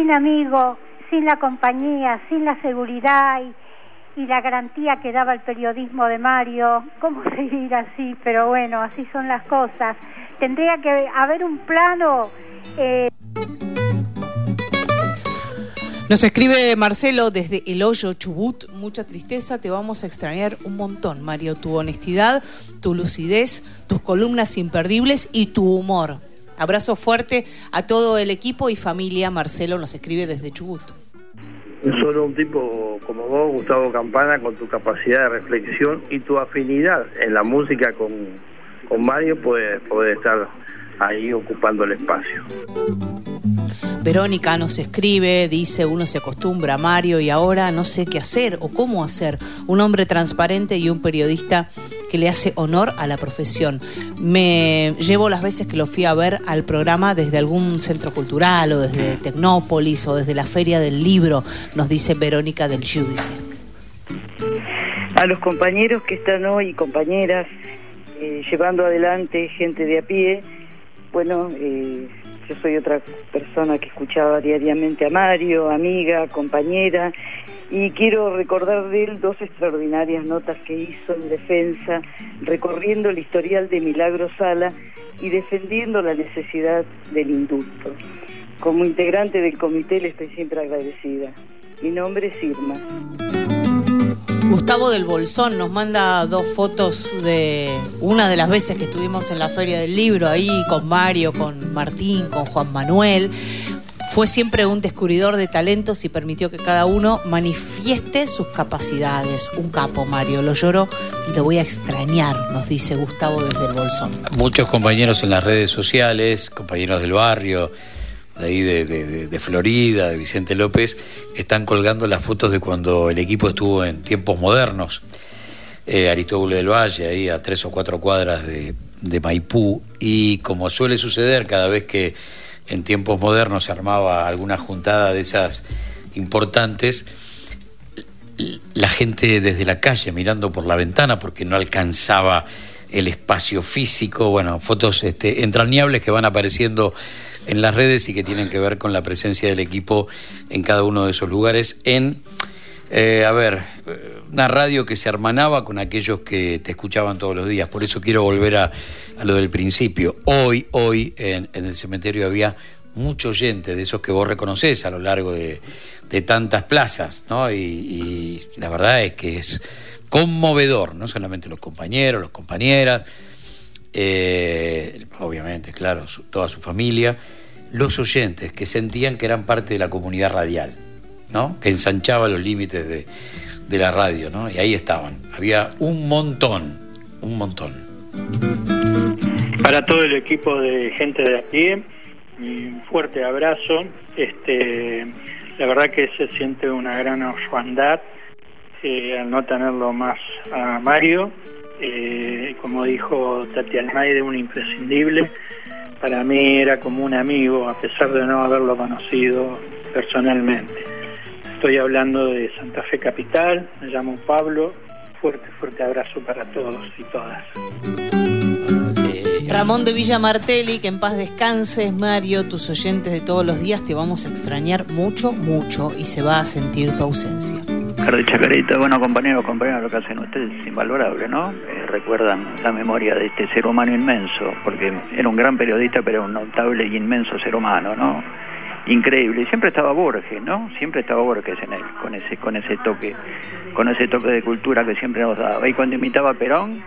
Sin amigos, sin la compañía, sin la seguridad y, la garantía que daba el periodismo de Mario, ¿cómo seguir así? Pero bueno, así son las cosas. Tendría que haber un plano... eh, Nos escribe Marcelo desde El Hoyo Chubut, mucha tristeza, te vamos a extrañar un montón, Mario, tu honestidad, tu lucidez, tus columnas imperdibles y tu humor. Abrazo fuerte a todo el equipo y familia, Marcelo nos escribe desde Chubut. Solo un tipo como vos, Gustavo Campana, con tu capacidad de reflexión y tu afinidad en la música con, con Mario, puede, puede estar ahí ocupando el espacio. Verónica nos escribe, dice, uno se acostumbra a Mario y ahora no sé qué hacer o cómo hacer. Un hombre transparente y un periodista que le hace honor a la profesión. Me llevo las veces que lo fui a ver al programa desde algún centro cultural o desde Tecnópolis o desde la Feria del Libro, nos dice Verónica del Giudice. a los compañeros que están hoy, compañeras, eh, llevando adelante gente de a pie. Bueno, eh, yo soy otra persona que escuchaba diariamente a Mario, amiga, compañera, y quiero recordar de él dos extraordinarias notas que hizo en defensa, recorriendo el historial de Milagro Sala y defendiendo la necesidad del indulto. Como integrante del comité le estoy siempre agradecida. Mi nombre es Irma. Gustavo del Bolsón nos manda dos fotos de una de las veces que estuvimos en la Feria del Libro, ahí con Mario, con Martín, con Juan Manuel. Fue siempre un descubridor de talentos y permitió que cada uno manifieste sus capacidades. Un capo, Mario. Lo lloro y lo voy a extrañar, nos dice Gustavo desde el Bolsón. Muchos compañeros en las redes sociales, compañeros del barrio, de, de- de Florida, de Vicente López, están colgando las fotos de cuando el equipo estuvo en tiempos modernos. Eh, Aristóbulo del Valle, ahí a tres o cuatro cuadras de, de Maipú. Y como suele suceder cada vez que en tiempos modernos se armaba alguna juntada de esas importantes, la gente desde la calle mirando por la ventana porque no alcanzaba el espacio físico, bueno, fotos este, entrañables que van apareciendo en las redes y que tienen que ver con la presencia del equipo en cada uno de esos lugares en, eh, a ver, eh, una radio que se hermanaba con aquellos que te escuchaban todos los días, por eso quiero volver a, lo del principio. Hoy, hoy en, el cementerio había mucho oyente de esos que vos reconocés a lo largo de, de tantas plazas, ¿no? Y, y la verdad es que es conmovedor, no solamente los compañeros, las compañeras, eh, obviamente, claro, toda su familia, los oyentes que sentían que eran parte de la comunidad radial, ¿no? Que ensanchaba los límites de, de la radio, ¿no? Y ahí estaban. Había un montón, un montón. Para todo el equipo de gente de a pie, un fuerte abrazo. Este, la verdad que se siente una gran orfandad eh, al no tenerlo más a Mario. Eh, como dijo Tati Almaide, un imprescindible. Para mí era como un amigo, a pesar de no haberlo conocido personalmente. Estoy hablando de Santa Fe Capital, me llamo Pablo. Fuerte, fuerte abrazo para todos y todas. Ramón de Villa Martelli, que en paz descanses, Mario, tus oyentes de todos los días te vamos a extrañar mucho, mucho y se va a sentir tu ausencia. Carlos Chacarita, bueno compañeros, compañeros, lo que hacen ustedes es invalorable, ¿no? Eh, recuerdan la memoria de este ser humano inmenso, porque era un gran periodista, pero un notable y inmenso ser humano, ¿no? Increíble. Y siempre estaba Borges, ¿no? Siempre estaba Borges en él, con ese, con ese toque, con ese toque de cultura que siempre nos daba. Y cuando imitaba a Perón,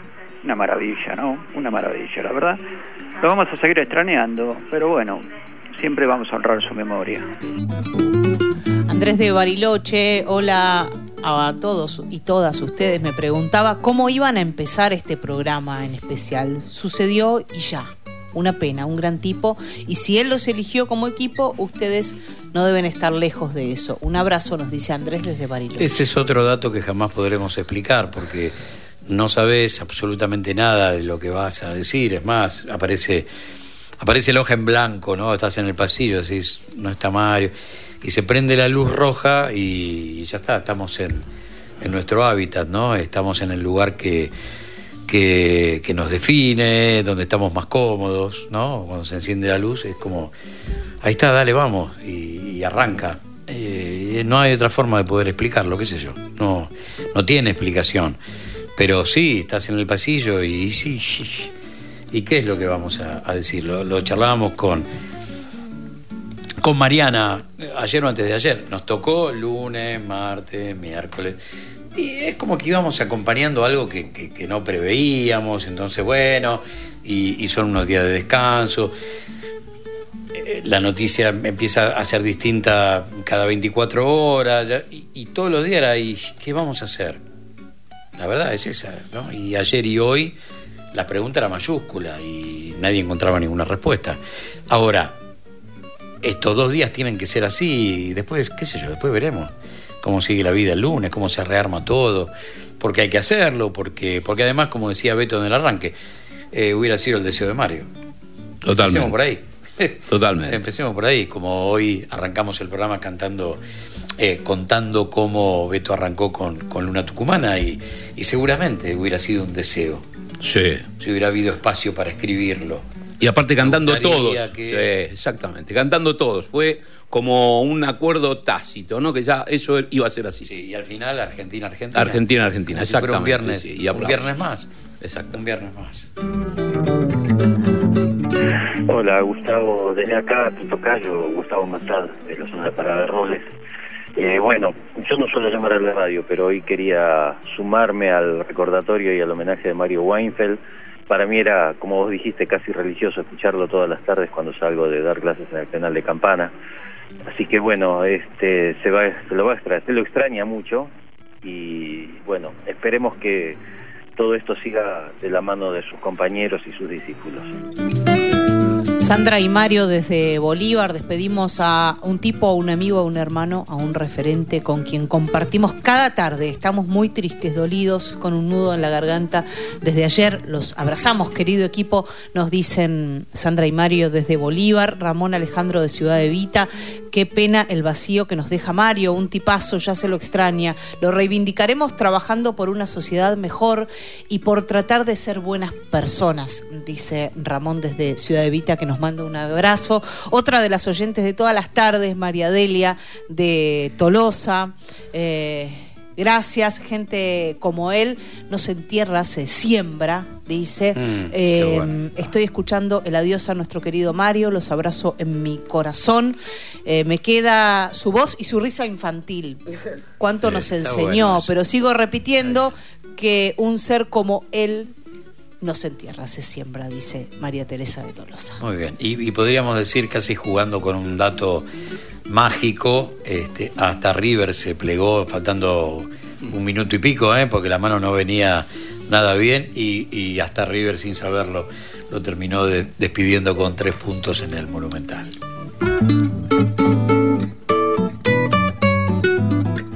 una maravilla, ¿no? Una maravilla, la verdad. Lo vamos a seguir extrañando, pero bueno, siempre vamos a honrar su memoria. Andrés de Bariloche, hola a todos y todas ustedes. Me preguntaba cómo iban a empezar este programa en especial. Sucedió y ya. Una pena, un gran tipo. Y si él los eligió como equipo, ustedes no deben estar lejos de eso. Un abrazo, nos dice Andrés desde Bariloche. Ese es otro dato que jamás podremos explicar porque no sabes absolutamente nada de lo que vas a decir. Es más, aparece, aparece la hoja en blanco, ¿no? Estás en el pasillo, decís, no está Mario. Y se prende la luz roja y ya está, estamos en, en nuestro hábitat, ¿no? Estamos en el lugar que, que, nos define, donde estamos más cómodos, ¿no? Cuando se enciende la luz es como, ahí está, dale, vamos, y, arranca. Eh, no hay otra forma de poder explicarlo, qué sé yo, no, no tiene explicación. Pero sí, estás en el pasillo y sí, ¿y qué es lo que vamos a, a decir? Lo, lo charlábamos con, con Mariana ayer o antes de ayer. Nos tocó lunes, martes, miércoles. Y es como que íbamos acompañando algo que, que- no preveíamos, entonces bueno, y, son unos días de descanso. Eh, La noticia empieza a ser distinta cada 24 horas y, y todos los días era, ¿y qué vamos a hacer? La verdad es esa, ¿no? Y ayer y hoy la pregunta era mayúscula y nadie encontraba ninguna respuesta. Ahora, estos dos días tienen que ser así y después, qué sé yo, después veremos cómo sigue la vida el lunes, cómo se rearma todo, porque hay que hacerlo, porque, porque además, como decía Beto en el arranque, eh, hubiera sido el deseo de Mario. Totalmente. Empecemos por ahí. Totalmente. Empecemos por ahí, como hoy arrancamos el programa cantando, eh, contando cómo Beto arrancó con, con Luna Tucumana y, y seguramente hubiera sido un deseo, Sí. si hubiera habido espacio para escribirlo. Y aparte cantando todos. que- Sí, exactamente, cantando todos. Fue como un acuerdo tácito, ¿no? Que ya eso iba a ser así. Sí, y al final Argentina, Argentina. Argentina, Argentina, si fuera un exactamente, viernes, sí, y un viernes más. Exacto. Un viernes más. Hola, Gustavo, desde acá, tu tocayo, Gustavo Massad, de la zona de Parada de Robles. Eh, bueno, yo no suelo llamar a la radio, pero hoy quería sumarme al recordatorio y al homenaje de Mario Weinfeld para mí era, como vos dijiste, casi religioso escucharlo todas las tardes cuando salgo de dar clases en el penal de Campana. Así que bueno, este se va se lo va a extrañar, se lo extraña mucho y bueno, esperemos que todo esto siga de la mano de sus compañeros y sus discípulos. Sandra y Mario desde Bolívar despedimos a un tipo, a un amigo, a un hermano, a un referente con quien compartimos cada tarde. Estamos muy tristes, dolidos, con un nudo en la garganta. Desde ayer los abrazamos, querido equipo, nos dicen Sandra y Mario desde Bolívar, Ramón Alejandro de Ciudad de Vita. Qué pena el vacío que nos deja Mario, un tipazo, ya se lo extraña. Lo reivindicaremos trabajando por una sociedad mejor y por tratar de ser buenas personas, dice Ramón desde Ciudad de Vita, que nos manda un abrazo. Otra de las oyentes de todas las tardes, María Delia de Tolosa. Eh, Gracias, gente como él no se entierra, se siembra, dice. Mm, Eh, bueno. Estoy escuchando el adiós a nuestro querido Mario, los abrazo en mi corazón. Eh, me queda su voz y su risa infantil. Cuánto Sí, nos enseñó, bueno pero sigo repitiendo que un ser como él no se entierra, se siembra, dice María Teresa de Tolosa. Muy bien. Y, podríamos decir, casi jugando con un dato mágico, este, hasta River se plegó faltando un minuto y pico, ¿eh? porque la mano no venía nada bien y, hasta River, sin saberlo, lo terminó de- despidiendo con tres puntos en el Monumental.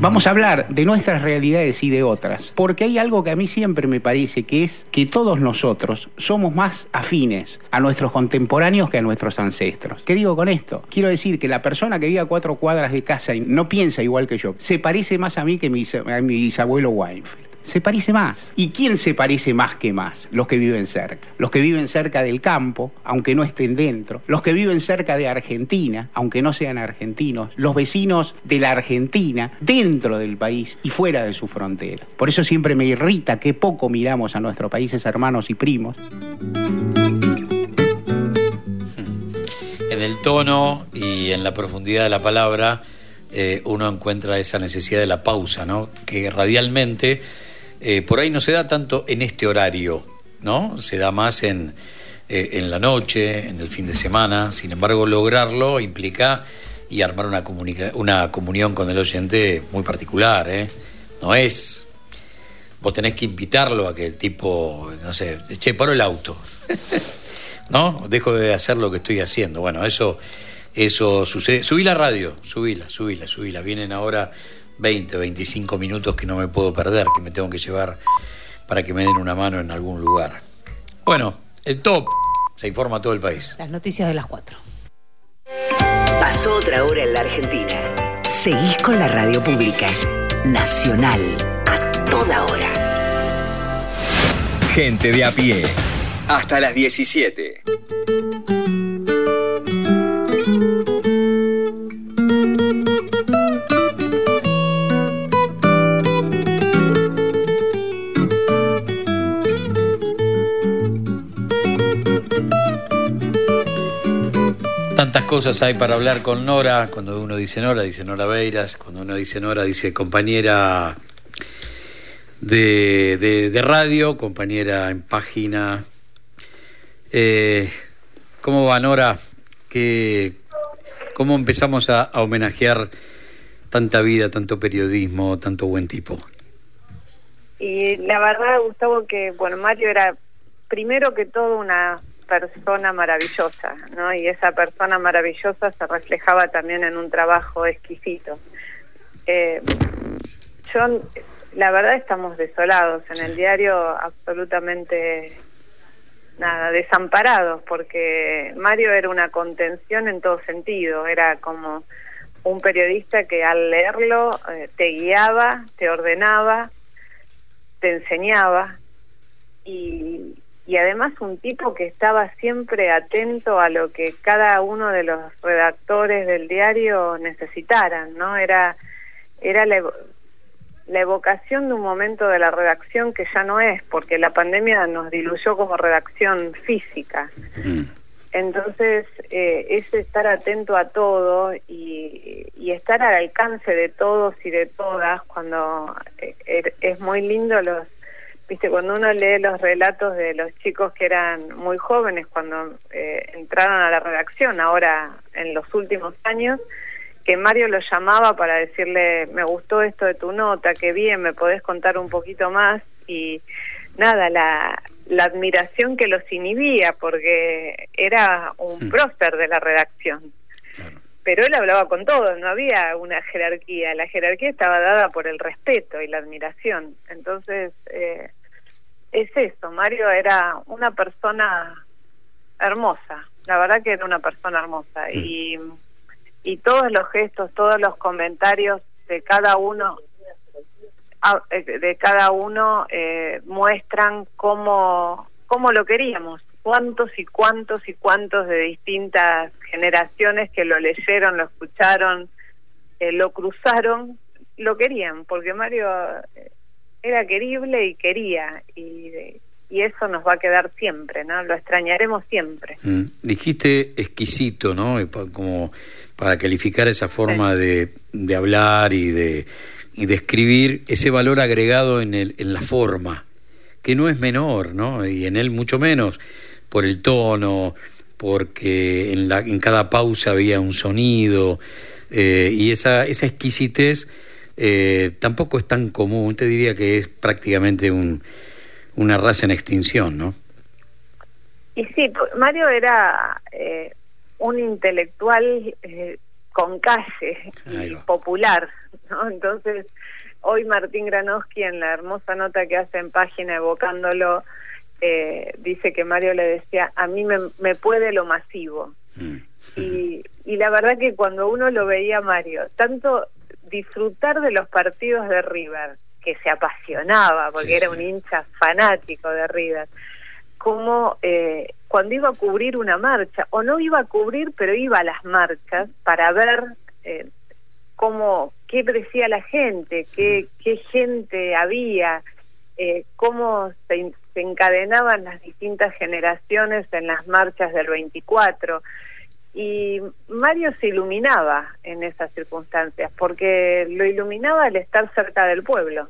Vamos a hablar de nuestras realidades y de otras, porque hay algo que a mí siempre me parece que es que todos nosotros somos más afines a nuestros contemporáneos que a nuestros ancestros. ¿Qué digo con esto? Quiero decir que la persona que vive a cuatro cuadras de casa y no piensa igual que yo, se parece más a mí que a mi bisabuelo Weinfeld. Se parece más. ¿Y quién se parece más que más? Los que viven cerca. Los que viven cerca del campo, aunque no estén dentro. Los que viven cerca de Argentina, aunque no sean argentinos. Los vecinos de la Argentina, dentro del país y fuera de sus fronteras. Por eso siempre me irrita que poco miramos a nuestros países hermanos y primos. En el tono y en la profundidad de la palabra, eh, uno encuentra esa necesidad de la pausa, ¿no? Que radialmente, eh, por ahí no se da tanto en este horario, ¿no? Se da más en, eh, en la noche, en el fin de semana. Sin embargo, lograrlo implica y armar una, comunica- una comunión con el oyente muy particular, ¿eh? No es. Vos tenés que invitarlo a que el tipo, no sé, che, paro el auto. ¿no? Dejo de hacer lo que estoy haciendo. Bueno, eso, eso sucede. Subí la radio, subíla, subíla, subíla. Vienen ahora 20, 25 minutos que no me puedo perder, que me tengo que llevar para que me den una mano en algún lugar. Bueno, el top se informa a todo el país. Las noticias de las cuatro. Pasó otra hora en la Argentina. Seguís con la radio pública. Nacional. A toda hora. Gente de a pie. Hasta las 17. Tantas cosas hay para hablar con Nora. Cuando uno dice Nora, dice Nora Beiras. Cuando uno dice Nora, dice compañera de, radio, compañera en página. Eh, ¿Cómo va Nora? ¿Qué, ¿Cómo empezamos a homenajear tanta vida, tanto periodismo, tanto buen tipo? Y la verdad, Gustavo, que bueno, Mario era primero que todo una persona maravillosa, ¿no? Y esa persona maravillosa se reflejaba también en un trabajo exquisito. Eh, yo, la verdad, estamos desolados en el diario, absolutamente nada, desamparados, porque Mario era una contención en todo sentido, era como un periodista que al leerlo eh, te guiaba, te ordenaba, te enseñaba y, y además un tipo que estaba siempre atento a lo que cada uno de los redactores del diario necesitaran, ¿no? Era, era la, evo- la evocación de un momento de la redacción que ya no es, porque la pandemia nos diluyó como redacción física. Entonces, eh, es estar atento a todo y, y estar al alcance de todos y de todas cuando eh, er- es muy lindo los viste, cuando uno lee los relatos de los chicos que eran muy jóvenes cuando eh, entraron a la redacción, ahora en los últimos años, que Mario lo llamaba para decirle, me gustó esto de tu nota, qué bien, me podés contar un poquito más y nada, la, la admiración que los inhibía porque era un prócer de la redacción. Pero él hablaba con todos, no había una jerarquía, la jerarquía estaba dada por el respeto y la admiración. Entonces, eh, es eso, Mario era una persona hermosa, la verdad que era una persona hermosa. Y, y todos los gestos, todos los comentarios de cada uno ah, eh, de cada uno eh, muestran cómo, cómo lo queríamos, cuántos y cuántos y cuántos de distintas generaciones que lo leyeron, lo escucharon, eh, lo cruzaron, lo querían, porque Mario eh, era querible y quería, y, y eso nos va a quedar siempre, ¿no? Lo extrañaremos siempre. Mm. Dijiste exquisito, ¿no? Como para calificar esa forma de, de hablar y de, y de escribir, ese valor agregado en, el, en la forma, que no es menor, ¿no? Y en él mucho menos, por el tono, porque en, la, en cada pausa había un sonido, eh, y esa, esa exquisitez eh, tampoco es tan común, te diría que es prácticamente un, una raza en extinción, ¿no? Y sí, Mario era eh, un intelectual eh, con calle y popular, ¿no? Entonces, hoy Martín Granowski en la hermosa nota que hace en página evocándolo, eh, dice que Mario le decía, a mí me, me puede lo masivo. Y, y la verdad que cuando uno lo veía a Mario, tanto disfrutar de los partidos de River, que se apasionaba, porque era un hincha fanático de River, como eh, cuando iba a cubrir una marcha, o no iba a cubrir, pero iba a las marchas para ver eh, cómo, qué decía la gente, qué, qué gente había, eh, cómo se, se encadenaban las distintas generaciones en las marchas del 24. Y Mario se iluminaba en esas circunstancias, porque lo iluminaba el estar cerca del pueblo.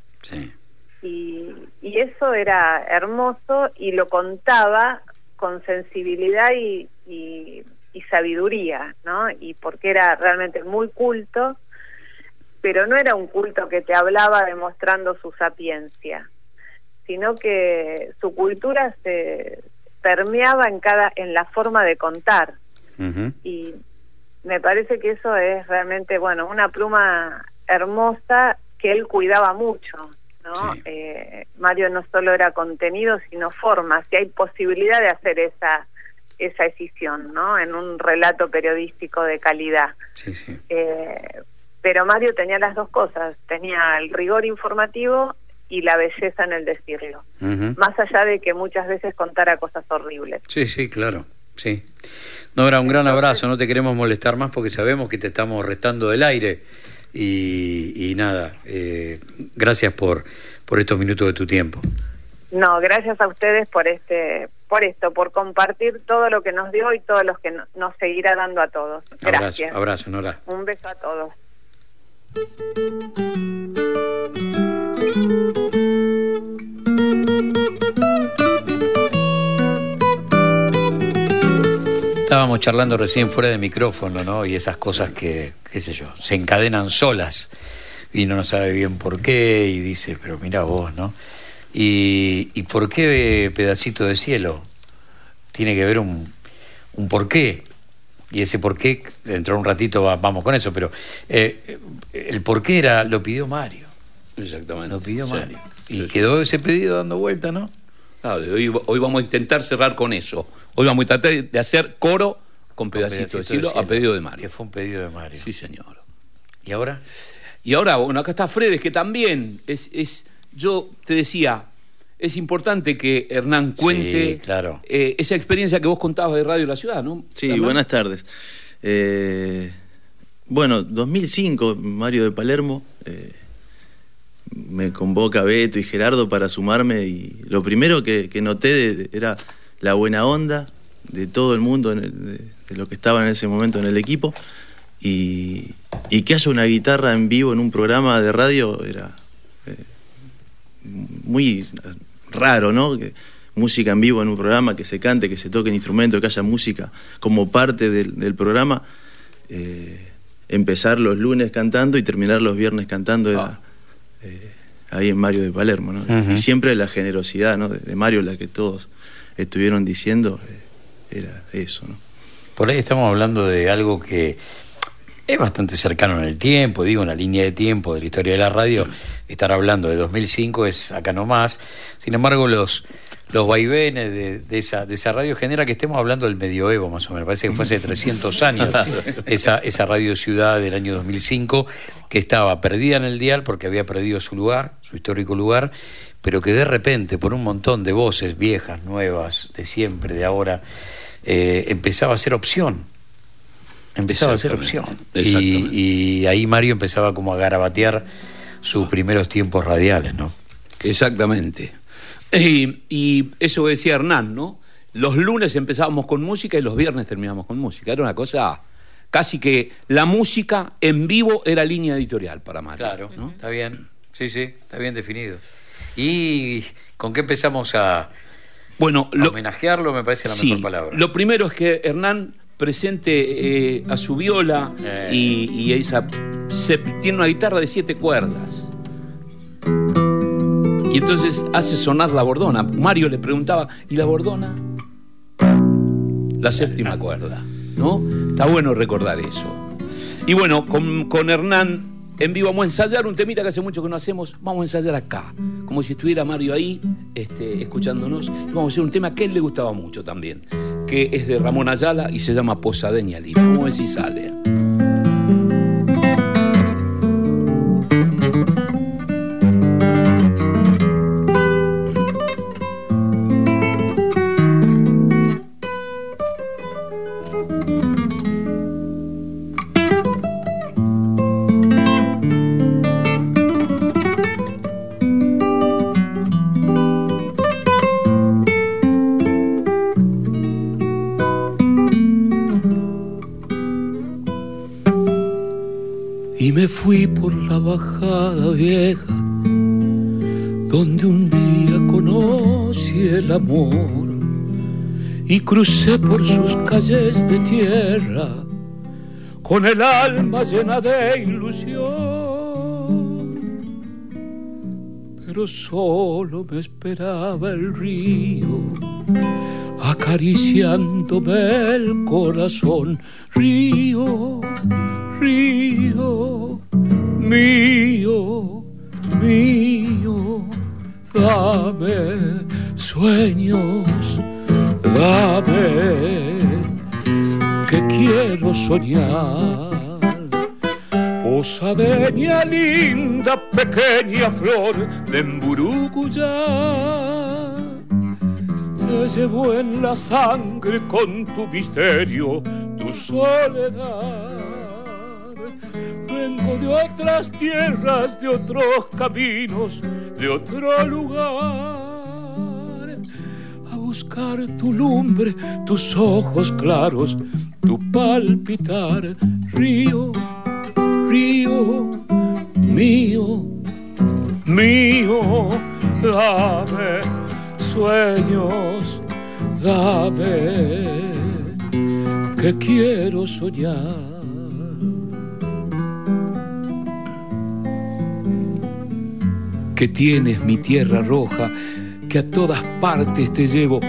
Y, y eso era hermoso y lo contaba con sensibilidad y, y, y sabiduría, ¿no? Y porque era realmente muy culto, pero no era un culto que te hablaba demostrando su sapiencia, sino que su cultura se permeaba en cada en la forma de contar. Y me parece que eso es realmente bueno una pluma hermosa que él cuidaba mucho no Eh, Mario no solo era contenido sino forma si hay posibilidad de hacer esa esa escisión no en un relato periodístico de calidad. Sí, sí. Eh, pero Mario tenía las dos cosas tenía el rigor informativo y la belleza en el decirlo más allá de que muchas veces contara cosas horribles Sí, sí, claro, sí. Nora, un gran abrazo, no te queremos molestar más porque sabemos que te estamos restando del aire y, y nada, eh, gracias por, por estos minutos de tu tiempo. No, gracias a ustedes por este, por esto, por compartir todo lo que nos dio y todo lo que no- nos seguirá dando a todos. Abrazo, Gracias. abrazo, Nora. Un beso a todos. Estábamos charlando recién fuera de micrófono, ¿no? Y esas cosas que, qué sé yo, se encadenan solas y no sabe bien por qué y dice, pero mira vos, ¿no? Y, por qué pedacito de cielo tiene que haber un, un porqué. Y ese porqué, dentro de un ratito va- vamos con eso, pero eh, el porqué era, lo pidió Mario. Exactamente. Lo pidió Sí. Mario. Y quedó ese pedido dando vuelta, ¿no? Claro, hoy, hoy vamos a intentar cerrar con eso. Hoy vamos a tratar de hacer coro con pedacito, de cielo a pedido de Mario. Que fue un pedido de Mario. Sí, señor. ¿Y ahora? Y ahora, bueno, acá está Fredes, que también es, es yo te decía, es importante que Hernán cuente Sí, claro. eh, esa experiencia que vos contabas de Radio La Ciudad, ¿no? Sí, Hernán? buenas tardes. Eh, bueno, 2005, Mario de Palermo, eh, me convoca Beto y Gerardo para sumarme y lo primero que, que noté de- era la buena onda de todo el mundo, en el- de, de lo que estaba en ese momento en el equipo y, y que haya una guitarra en vivo en un programa de radio era muy raro, ¿no? Que música en vivo en un programa, que se cante, que se toque en instrumento, que haya música como parte del, del programa. Eh, empezar los lunes cantando y terminar los viernes cantando era eh, ahí en Mario de Palermo, ¿no? Y siempre la generosidad, ¿no? De, de Mario, la que todos estuvieron diciendo, eh, era eso, ¿no? Por ahí estamos hablando de algo que es bastante cercano en el tiempo, digo, en la línea de tiempo de la historia de la radio. Estar hablando de 2005 es acá nomás. Sin embargo, los, los vaivenes de, de esa, de esa radio genera que estemos hablando del medioevo, más o menos. Parece que fue hace 300 años esa, esa radio ciudad del año 2005 que estaba perdida en el dial porque había perdido su lugar, su histórico lugar, pero que de repente, por un montón de voces viejas, nuevas, de siempre, de ahora, eh, empezaba a ser opción. Empezaba a ser opción. Exactamente. Y, y ahí Mario empezaba como a garabatear sus primeros tiempos radiales, ¿no? Exactamente. Y, y eso decía Hernán, ¿no? Los lunes empezábamos con música y los viernes terminábamos con música. Era una cosa casi que la música en vivo era línea editorial para Mario. Claro, está bien. Sí, sí, está bien definido. ¿Y con qué empezamos a, bueno, a homenajearlo? Me parece la Sí, mejor palabra. Lo primero es que Hernán presente eh, a su viola y, y esa se- tiene una guitarra de siete cuerdas. Y entonces hace sonar la bordona. Mario le preguntaba, ¿y la bordona? La séptima cuerda, ¿no? Está bueno recordar eso. Y bueno, con, con Hernán en vivo vamos a ensayar un temita que hace mucho que no hacemos. Vamos a ensayar acá, como si estuviera Mario ahí, este, escuchándonos. Vamos a hacer un tema que a él le gustaba mucho también, que es de Ramón Ayala y se llama Posadeña Lima. Vamos a ver si sale. Y crucé por sus calles de tierra con el alma llena de ilusión. Pero solo me esperaba el río acariciándome el corazón. Río, río, mío, mío, dame sueños, dame que quiero soñar. Posadeña linda, pequeña flor de Emburucuyá te llevo en la sangre con tu misterio, tu soledad. Vengo de otras tierras, de otros caminos, de otro lugar, buscar tu lumbre, tus ojos claros, tu palpitar, río, río mío, mío, dame sueños, dame que quiero soñar. Que tienes mi tierra roja, que a todas partes te llevo,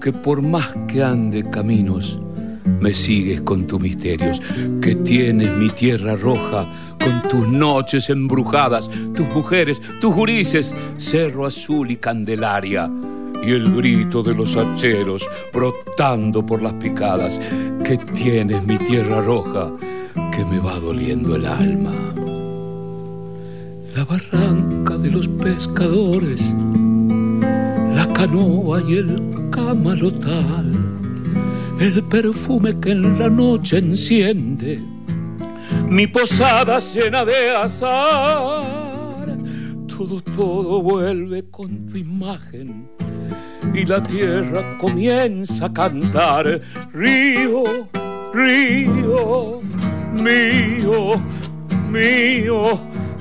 que por más que ande caminos, me sigues con tus misterios, que tienes mi tierra roja, con tus noches embrujadas, tus mujeres, tus gurises, cerro azul y candelaria, y el grito de los hacheros brotando por las picadas, que tienes mi tierra roja, que me va doliendo el alma. La barranca de los pescadores, canoa y el camalotal, el perfume que en la noche enciende mi posada llena de azar. Todo, todo vuelve con tu imagen y la tierra comienza a cantar. Río, río, mío, mío,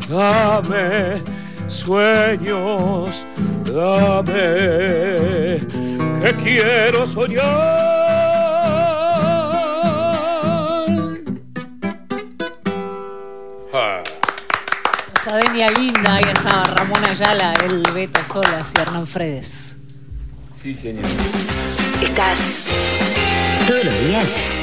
dame sueños, dame que quiero soñar. Denia Linda, ahí estaba Ramón Ayala, el Beto Solas y Hernán Fredes. Sí, señor. Estás todos los días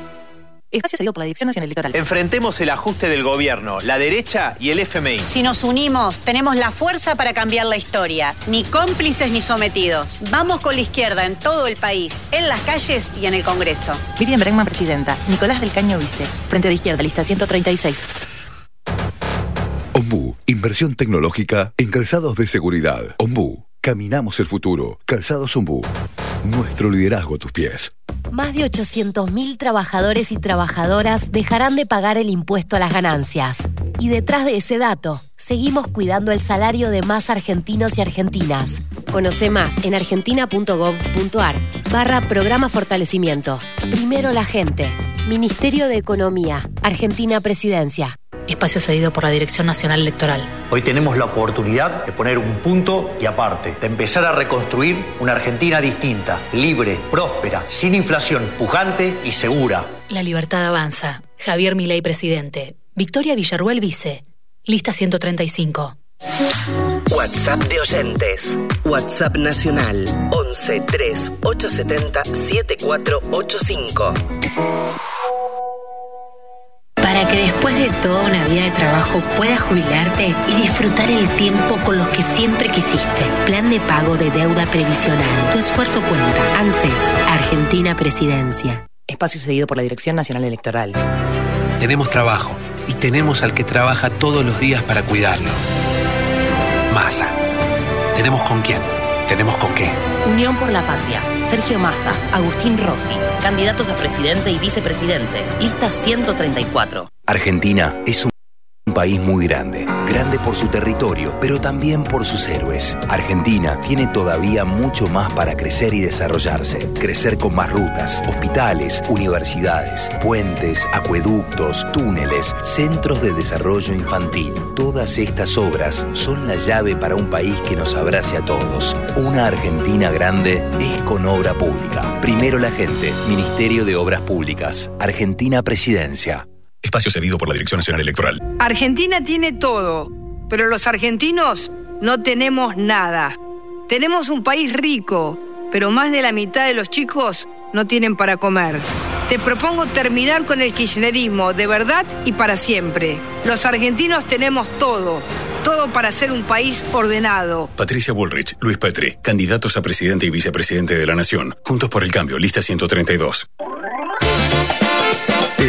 Espacio cedido por la Dirección Nacional Electoral. Enfrentemos el ajuste del gobierno, la derecha y el FMI. Si nos unimos, tenemos la fuerza para cambiar la historia. Ni cómplices ni sometidos. Vamos con la izquierda en todo el país, en las calles y en el Congreso. Miriam Bregman, presidenta. Nicolás del Caño, vice. Frente de izquierda, lista 136. Ombu, inversión tecnológica en calzados de seguridad. Ombu, caminamos el futuro. Calzados Ombu, nuestro liderazgo a tus pies. Más de 800.000 trabajadores y trabajadoras dejarán de pagar el impuesto a las ganancias. Y detrás de ese dato, seguimos cuidando el salario de más argentinos y argentinas. Conoce más en argentina.gov.ar barra programa fortalecimiento. Primero la gente. Ministerio de Economía. Argentina Presidencia. Espacio cedido por la Dirección Nacional Electoral. Hoy tenemos la oportunidad de poner un punto y aparte, de empezar a reconstruir una Argentina distinta, libre, próspera, sin inflación, pujante y segura. La libertad avanza. Javier Milei, presidente. Victoria Villarruel, vice. Lista 135. WhatsApp de oyentes. WhatsApp nacional 11 3 870 7485. Para que después de toda una vida de trabajo puedas jubilarte y disfrutar el tiempo con los que siempre quisiste. Plan de pago de deuda previsional. Tu esfuerzo cuenta. ANSES, Argentina Presidencia. Espacio cedido por la Dirección Nacional Electoral. Tenemos trabajo y tenemos al que trabaja todos los días para cuidarlo. Masa. Tenemos con quién. Tenemos con qué. Unión por la Patria. Sergio Massa, Agustín Rossi, candidatos a presidente y vicepresidente. Lista 134. Argentina es un país muy grande, grande por su territorio, pero también por sus héroes. Argentina tiene todavía mucho más para crecer y desarrollarse. Crecer con más rutas, hospitales, universidades, puentes, acueductos, túneles, centros de desarrollo infantil. Todas estas obras son la llave para un país que nos abrace a todos. Una Argentina grande es con obra pública. Primero la gente, Ministerio de Obras Públicas, Argentina Presidencia. Espacio cedido por la Dirección Nacional Electoral. Argentina tiene todo, pero los argentinos no tenemos nada. Tenemos un país rico, pero más de la mitad de los chicos no tienen para comer. Te propongo terminar con el kirchnerismo de verdad y para siempre. Los argentinos tenemos todo, todo para ser un país ordenado. Patricia Bullrich, Luis Petri, candidatos a presidente y vicepresidente de la Nación. Juntos por el cambio, lista 132.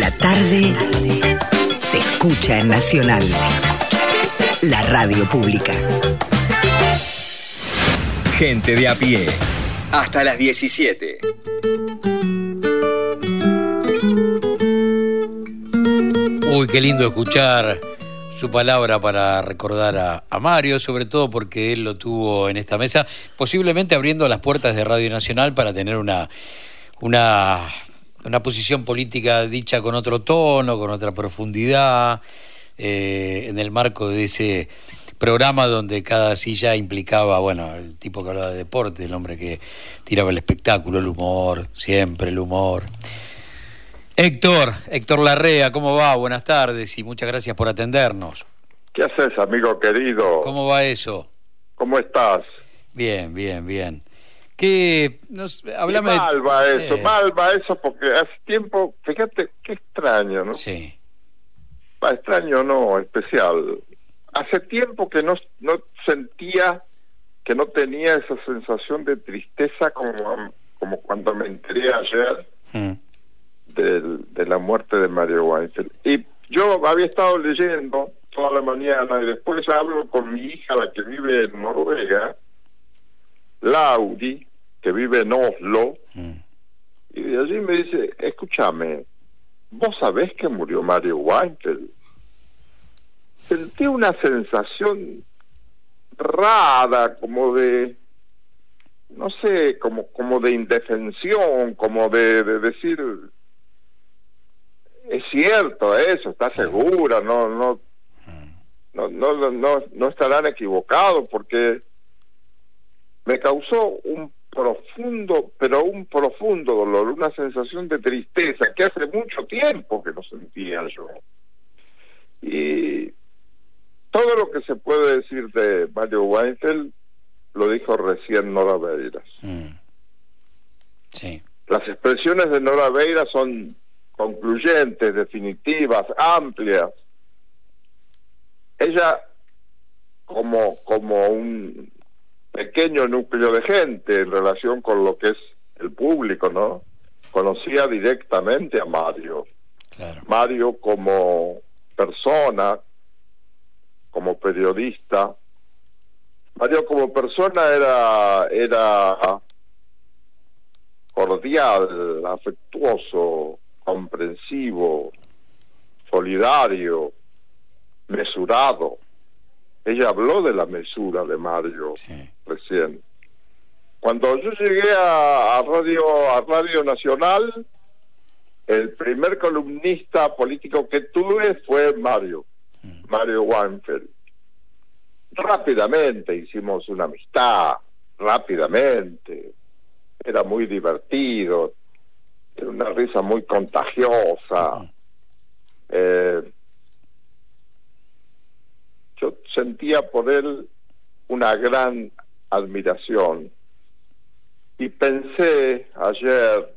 La tarde se escucha en Nacional. La radio pública. Gente de a pie. Hasta las 17. Uy, qué lindo escuchar su palabra para recordar a, a, Mario, sobre todo porque él lo tuvo en esta mesa, posiblemente abriendo las puertas de Radio Nacional para tener una, una, una posición política dicha con otro tono, con otra profundidad, eh, en el marco de ese programa donde cada silla implicaba, bueno, el tipo que hablaba de deporte, el hombre que tiraba el espectáculo, el humor, siempre el humor. Héctor, Héctor Larrea, ¿cómo va? Buenas tardes y muchas gracias por atendernos. ¿Qué haces, amigo querido? ¿Cómo va eso? ¿Cómo estás? Bien, bien, bien. ¿Qué? Nos, hablame mal va eso, eh. mal va eso, porque hace tiempo, fíjate, qué extraño, ¿no? Sí. Va, extraño no, especial. Hace tiempo que no, no sentía, que no tenía esa sensación de tristeza como, como cuando me enteré ayer. Mm. Del, de la muerte de Mario Weinfeld. Y yo había estado leyendo toda la mañana y después hablo con mi hija, la que vive en Noruega, Lauri, que vive en Oslo, y de allí me dice, escúchame, ¿vos sabés que murió Mario Weinfeld? Sentí una sensación rara, como de, no sé, como, como de indefensión, como de, de decir, es cierto eso, está segura, no, no, no, no, no, no estarán equivocados porque me causó un profundo, pero un profundo dolor, una sensación de tristeza que hace mucho tiempo que no sentía yo. Y todo lo que se puede decir de Mario Weinfeld lo dijo recién Nora Beiras. Sí. Las expresiones de Nora Beiras son concluyentes, definitivas, amplias. Ella, como, como un pequeño núcleo de gente en relación con lo que es el público, ¿no? Conocía directamente a Mario. Mario como persona, como periodista. Mario como persona era era cordial, afectuoso, comprensivo, solidario, mesurado. Ella habló de la mesura de Mario recién. Cuando yo llegué a, Radio a Radio Nacional, el primer columnista político que tuve fue Mario, Mario Weinfeld. Rápidamente hicimos una amistad, rápidamente. Era muy divertido, era una risa muy contagiosa. Eh, yo sentía por él una gran admiración. Y pensé ayer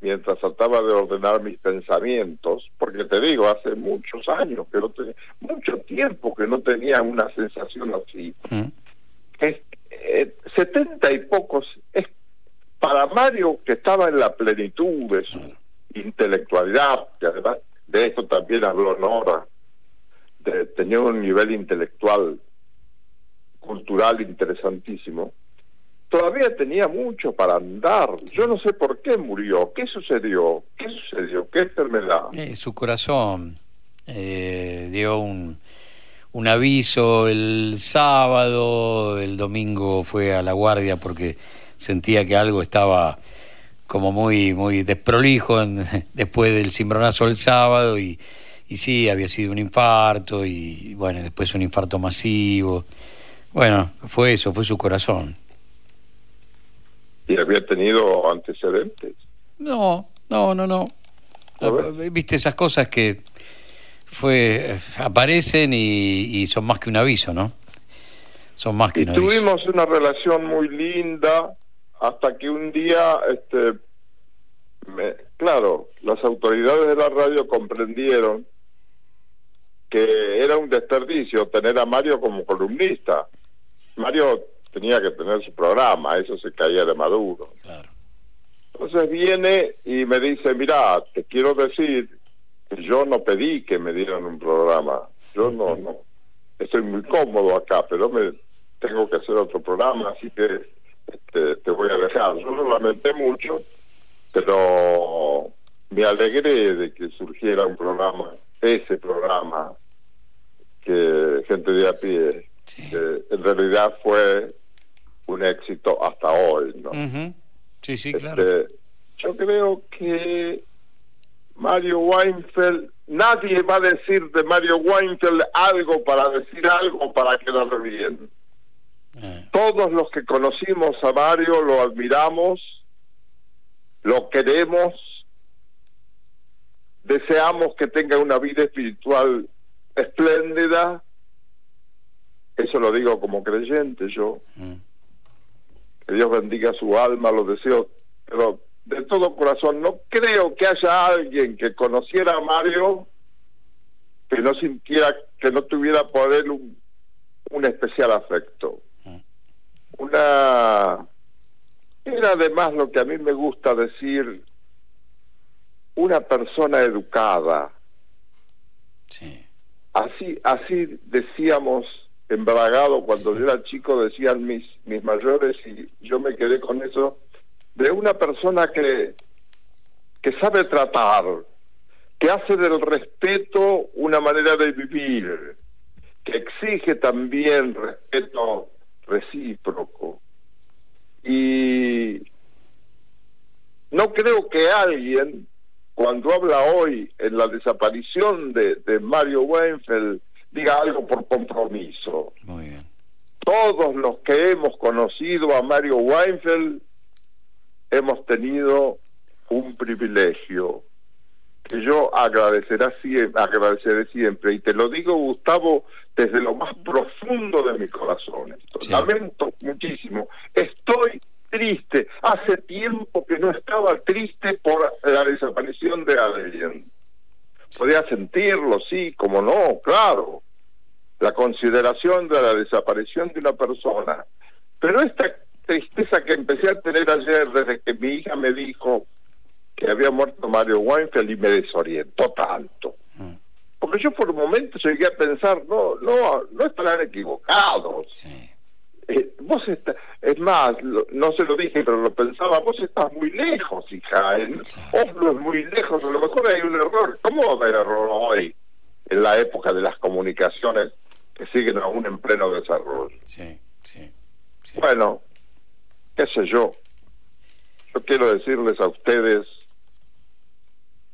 mientras trataba de ordenar mis pensamientos, porque te digo, hace muchos años que no tenía, mucho tiempo que no tenía una sensación así. Es, eh, setenta y pocos, es para Mario que estaba en la plenitud de su intelectualidad, que además de esto también habló Nora, de, tenía un nivel intelectual, cultural interesantísimo, todavía tenía mucho para andar. Yo no sé por qué murió, qué sucedió, qué sucedió, qué enfermedad. Eh, su corazón eh, dio un, un aviso el sábado, el domingo fue a la guardia porque sentía que algo estaba como muy muy desprolijo después del cimbronazo del sábado y, y sí, había sido un infarto y bueno, después un infarto masivo. Bueno, fue eso, fue su corazón. ¿Y había tenido antecedentes? No, no, no, no. Viste esas cosas que fue aparecen y, son más que un aviso, ¿no? Son más que y un aviso. Tuvimos una relación muy linda hasta que un día, este, claro, las autoridades de la radio comprendieron que era un desperdicio tener a Mario como columnista. Mario tenía que tener su programa, eso se caía de Maduro. Entonces viene y me dice, mira, te quiero decir que yo no pedí que me dieran un programa, yo no, no, estoy muy cómodo acá, pero me tengo que hacer otro programa, así que este, te voy a dejar. Yo lo lamenté mucho, pero me alegré de que surgiera un programa, ese programa, que gente de a pie, que en realidad fue un éxito hasta hoy, ¿no? Sí, sí, Este, claro. yo creo que Mario Weinfeld, nadie va a decir de Mario Weinfeld algo para decir algo para quedar bien. Todos los que conocimos a Mario lo admiramos, lo queremos, deseamos que tenga una vida espiritual espléndida. Eso lo digo como creyente yo. Que Dios bendiga su alma, lo deseo, pero de todo corazón no creo que haya alguien que conociera a Mario que no sintiera, que no tuviera por él un, un especial afecto. Una era además lo que a mí me gusta decir una persona educada, así, así decíamos embragado cuando yo era chico, decían mis, mis mayores, y yo me quedé con eso, de una persona que, que sabe tratar, que hace del respeto una manera de vivir, que exige también respeto recíproco. Y no creo que alguien, cuando habla hoy en la desaparición de, de Mario Weinfeld, diga algo por compromiso. Muy bien. Todos los que hemos conocido a Mario Weinfeld hemos tenido un privilegio que yo agradeceré siempre, agradeceré siempre y te lo digo Gustavo desde lo más profundo de mi corazón. Lamento muchísimo. Estoy triste. Hace tiempo que no estaba triste por la desaparición de alguien. Podía sentirlo, sí, como no, claro. La consideración de la desaparición de una persona. Pero esta tristeza que empecé a tener ayer desde que mi hija me dijo que había muerto Mario Weinfeld y me desorientó tanto. Porque yo por un momento llegué a pensar, no, no, no estarán equivocados. Eh, vos está, es más, no se lo dije, pero lo pensaba, vos estás muy lejos, hija. En Oslo es muy lejos, a lo mejor hay un error. ¿Cómo va a haber error hoy, en la época de las comunicaciones que siguen aún en pleno desarrollo? Sí, sí. Bueno, qué sé yo. Yo quiero decirles a ustedes,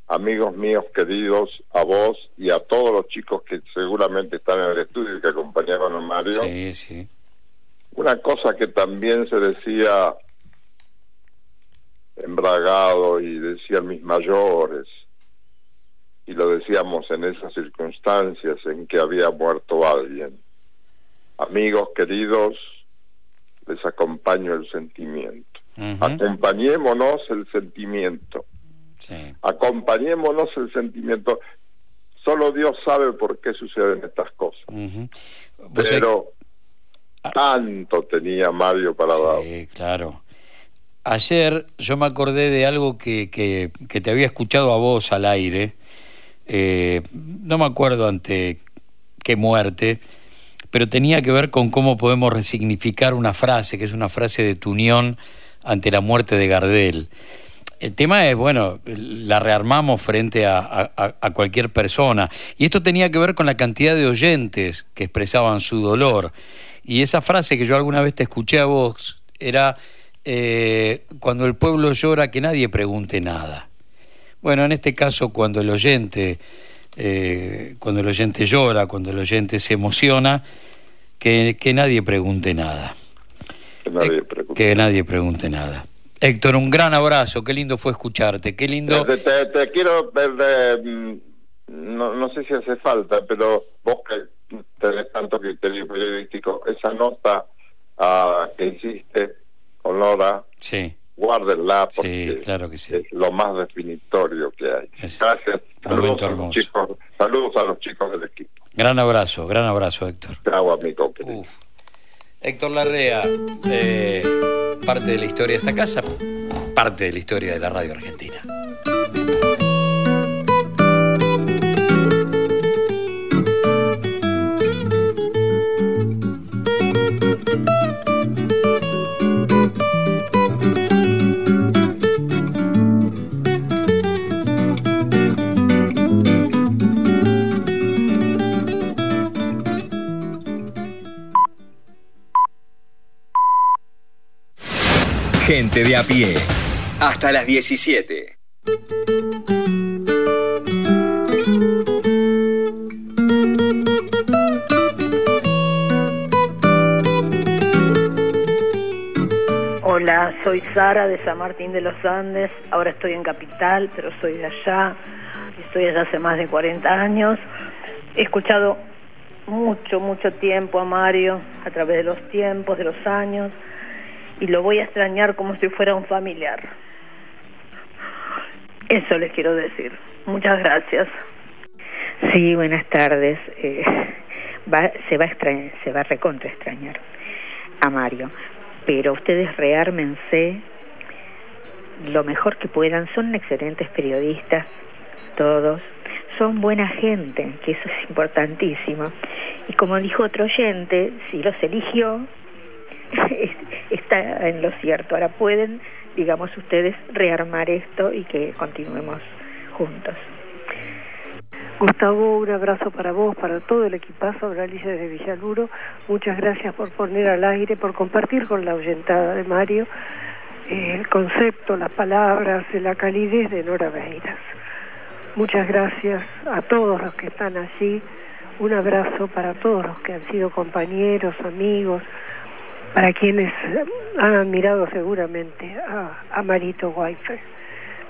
amigos míos queridos, a vos y a todos los chicos que seguramente están en el estudio y que acompañaron a Mario. Sí, sí. Una cosa que también se decía embragado y decían mis mayores, y lo decíamos en esas circunstancias en que había muerto alguien. Amigos queridos, les acompaño el sentimiento. Acompañémonos el sentimiento. Acompañémonos el sentimiento. Solo Dios sabe por qué suceden estas cosas. Pero tanto tenía Mario para. Sí, claro. Ayer yo me acordé de algo que, que, que te había escuchado a vos al aire. Eh, no me acuerdo ante qué muerte, pero tenía que ver con cómo podemos resignificar una frase, que es una frase de tu unión ante la muerte de Gardel. El tema es, bueno, la rearmamos frente a, a, cualquier persona. Y esto tenía que ver con la cantidad de oyentes que expresaban su dolor. Y esa frase que yo alguna vez te escuché a vos era, eh, cuando el pueblo llora, que nadie pregunte nada. Bueno, en este caso, cuando el oyente, eh, cuando el oyente llora, cuando el oyente se emociona, que, que nadie pregunte nada. Que nadie pregunte. Que nadie pregunte nada. Héctor, un gran abrazo, qué lindo fue escucharte, qué lindo... Te, te, te quiero eh, no, no sé si hace falta, pero vos que tenés tanto criterio periodístico, esa nota uh, que hiciste con Laura, sí. guárdenla porque sí, claro que sí. es lo más definitorio que hay. Es Gracias. Saludos a, los chicos, saludos a los chicos del equipo. Gran abrazo, gran abrazo, Héctor. Chao, amigo. Héctor Larrea, eh, parte de la historia de esta casa, parte de la historia de la radio argentina. Gente de a pie. Hasta las 17. Hola, soy Sara de San Martín de los Andes. Ahora estoy en Capital, pero soy de allá. Estoy allá hace más de 40 años. He escuchado mucho, mucho tiempo a Mario a través de los tiempos, de los años, y lo voy a extrañar como si fuera un familiar. Eso les quiero decir. Muchas gracias. Sí, buenas tardes. Eh, va, se va a extrañar, se va a recontra extrañar a Mario, pero ustedes reármense lo mejor que puedan. Son excelentes periodistas, todos. son buena gente, que eso es importantísimo. Y como dijo otro oyente, si los eligió, está en lo cierto. Ahora pueden, digamos, ustedes rearmar esto y que continuemos juntos. Gustavo, un abrazo para vos, para todo el equipazo de Alicia de Villaluro. Muchas gracias por poner al aire, por compartir con la oyentada de Mario eh, el concepto, las palabras, la calidez de Nora Beiras. Muchas gracias a todos los que están allí. Un abrazo para todos los que han sido compañeros, amigos, para quienes han admirado seguramente a, Marito Weifer.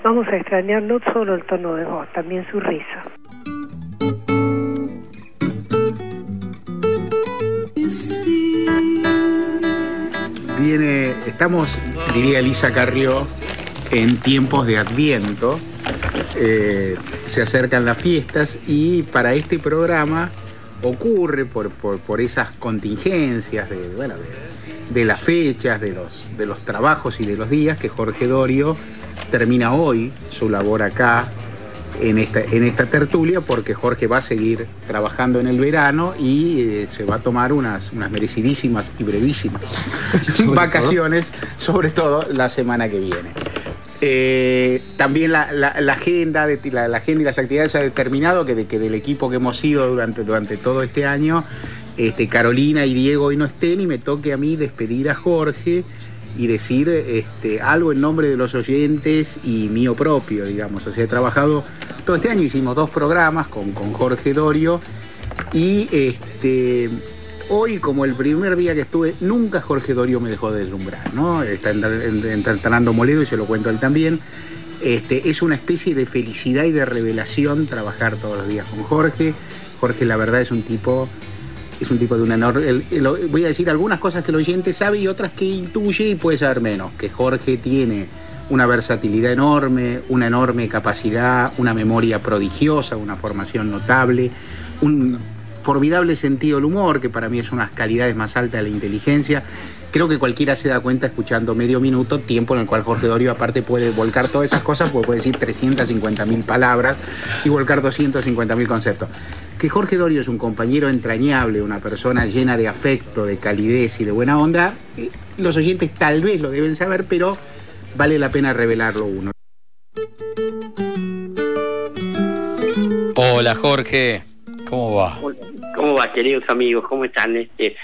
Vamos a extrañar no solo el tono de voz, también su risa. Viene, estamos, diría Lisa Carrió, en tiempos de Adviento. Eh, se acercan las fiestas y para este programa ocurre por, por, esas contingencias de, bueno, de, las fechas, de los, de los trabajos y de los días que Jorge Dorio termina hoy su labor acá en esta, en esta tertulia porque Jorge va a seguir trabajando en el verano y eh, se va a tomar unas, unas merecidísimas y brevísimas vacaciones, sobre todo la semana que viene. Eh, también la, agenda de, la, agenda y las actividades ha determinado que, que del equipo que hemos sido durante, durante todo este año, este, Carolina y Diego hoy no estén y me toque a mí despedir a Jorge y decir este, algo en nombre de los oyentes y mío propio, digamos. O sea, he trabajado todo este año, hicimos dos programas con, con Jorge Dorio y este, hoy, como el primer día que estuve, nunca Jorge Dorio me dejó de deslumbrar, ¿no? Está entrenando Moledo y se lo cuento a él también. Este, es una especie de felicidad y de revelación trabajar todos los días con Jorge. Jorge, la verdad, es un tipo es un tipo de una enorme... voy a decir algunas cosas que el oyente sabe y otras que intuye y puede saber menos. Que Jorge tiene una versatilidad enorme, una enorme capacidad, una memoria prodigiosa, una formación notable, un formidable sentido del humor, que para mí es una de las calidades más altas de la inteligencia. Creo que cualquiera se da cuenta escuchando medio minuto, tiempo en el cual Jorge Dorio aparte puede volcar todas esas cosas, porque puede decir 350 mil palabras y volcar 250 mil conceptos que Jorge Dorio es un compañero entrañable, una persona llena de afecto, de calidez y de buena onda, los oyentes tal vez lo deben saber, pero vale la pena revelarlo uno. Hola Jorge, ¿cómo va? ¿Cómo va, queridos amigos? ¿Cómo están? Este,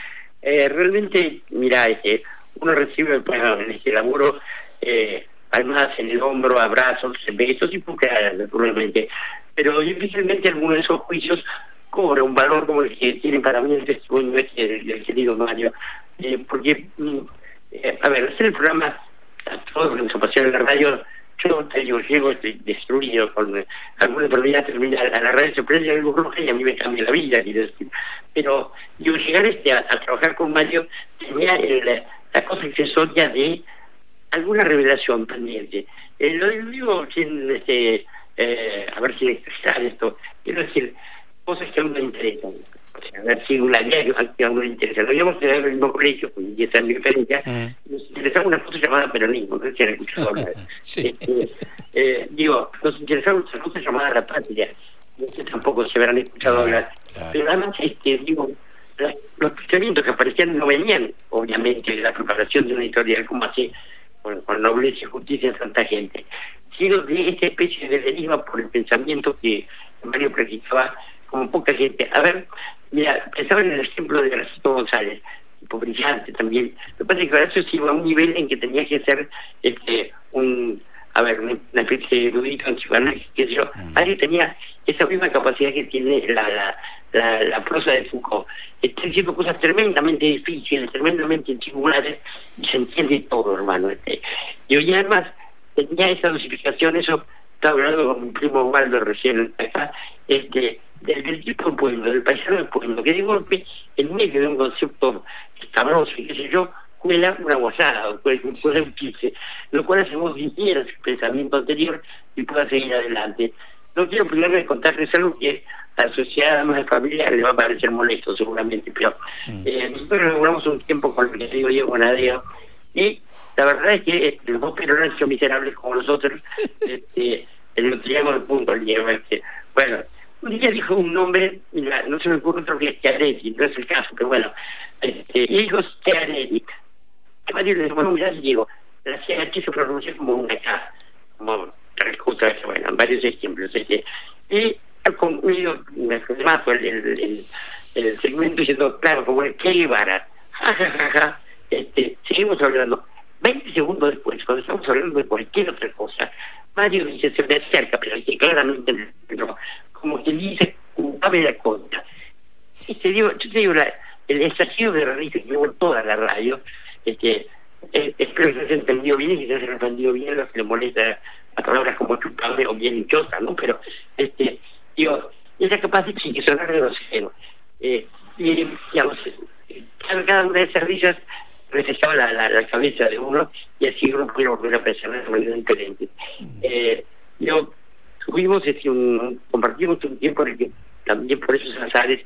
eh, realmente, mira, este, uno recibe en este laburo eh, palmas en el hombro, abrazos, besos y porque naturalmente pero difícilmente alguno de esos juicios cobra un valor como el que tiene para mí el testimonio este del, querido Mario. Eh, porque, mm, eh, a ver, hacer el programa, a todo lo que en la radio, yo te digo, llego estoy destruido con alguna enfermedad terminal, a la radio se prende algo roja y a mí me cambia la vida, quiero decir. Pero, yo llegar este a, trabajar con Mario tenía la cosa accesoria de alguna revelación pendiente. Eh, lo digo sin este eh, a ver si expresar esto, quiero decir, cosas que a uno le interesan. O sea, a ver si una que a uno le interesa. Lo habíamos en el mismo colegio, con 10 años de diferencia, nos interesaba una cosa llamada peronismo, no sé si han escuchado hablar. Este, eh, digo, nos interesaba una cosa llamada la patria, no sé tampoco se habrán escuchado hablar. Pero además, este, digo, los pensamientos que aparecían no venían, obviamente, de la preparación de una editorial como así, con, nobleza y justicia de tanta gente, sino de esta especie de deriva por el pensamiento que Mario practicaba como poca gente. A ver, mira, pensaba en el ejemplo de Gracito González, tipo también. Lo que pasa es que Horacio se iba a un nivel en que tenía que ser este, un, a ver, una, especie de erudito en qué sé yo. Mm. Alguien tenía esa misma capacidad que tiene la, la, la, prosa de Foucault. Está diciendo cosas tremendamente difíciles, tremendamente singulares, y se entiende todo, hermano. Este. Y hoy además tenía esa dosificación, eso estaba hablando con mi primo Waldo recién acá, este, del, tipo de pueblo, del paisano del pueblo, que de golpe, en medio de un concepto escabroso y qué sé yo, cuela una guasada, cuela, un quince, lo cual hace vos vinieras el pensamiento anterior y pueda seguir adelante. No quiero privarme de contarles algo que a la sociedad más de familia le va a parecer molesto seguramente, pero mm. eh, nosotros logramos un tiempo con el que digo Diego Bonadeo y la verdad es que este, los dos peronistas miserables como nosotros, este, no teníamos el punto, el este, bueno, un día dijo un nombre, no se me ocurre otro que es Chiaretti, no es el caso, pero bueno, este, dijo Chiaretti. A Mario le dijo, bueno, mira, digo, la CH se pronuncia como una K, como justo bueno, varios ejemplos. Este, y al fue el, el, el, segmento diciendo, claro, como el que Guevara, ja, este, seguimos hablando. 20 segundos después, cuando estamos hablando de cualquier otra cosa, Mario dice, se me acerca, pero dice claramente, no, como que dice, culpable la contra. Y te digo, yo te digo, el estallido de risa que en toda la radio, este, espero que se haya entendido bien y que se haya entendido bien lo que le molesta a palabras como chupable o bien hinchosa, ¿no? Pero, este, digo, era capaz de sonar de grosero. Eh, y, digamos, cada, una de esas risas reflejaba la, la, cabeza de uno y así uno puede volver a pensar de manera diferente. Eh, yo tuvimos este, compartimos un tiempo en el que también por esos azares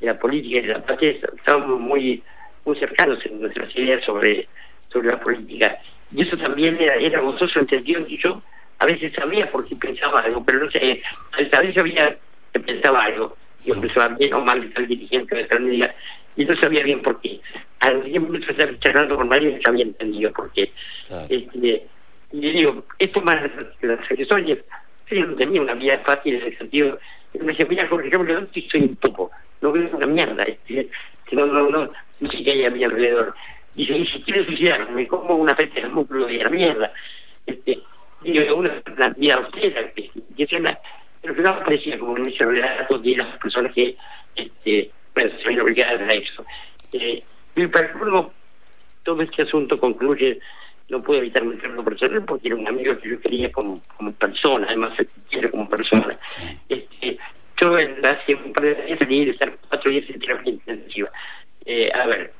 de la política y de la patria estábamos muy muy cercanos en nuestras ideas sobre sobre la política y eso también era, era gozoso en sentido que yo a veces sabía por qué pensaba algo pero no sé a veces sabía que pensaba algo yo pensaba bien o mal el dirigente de tal medida y no sabía bien por qué. A los 10 minutos de estar charlando con Mario ya había entendido por qué. Claro. Este, y le digo, esto más las accesorias, yo no tenía una vida fácil en el sentido, me decía, mira Jorge, yo me soy un topo, no veo una mierda, este, no, no, no, no sé qué hay a mi alrededor. Dice, y si quiero suicidarme, me como una fecha de músculo de la mierda. Este, digo, una, vida austera, que, que una, pero que no aparecía como en ese relato de las personas que, este, bueno, se ven obligadas a eso. Eh, y para luego todo este asunto concluye, no puedo evitar meterlo personal porque era un amigo que yo quería como, como persona, además se quiere como persona. Sí. Este, yo hace un par de días salí de estar cuatro días en terapia intensiva. Eh, a ver,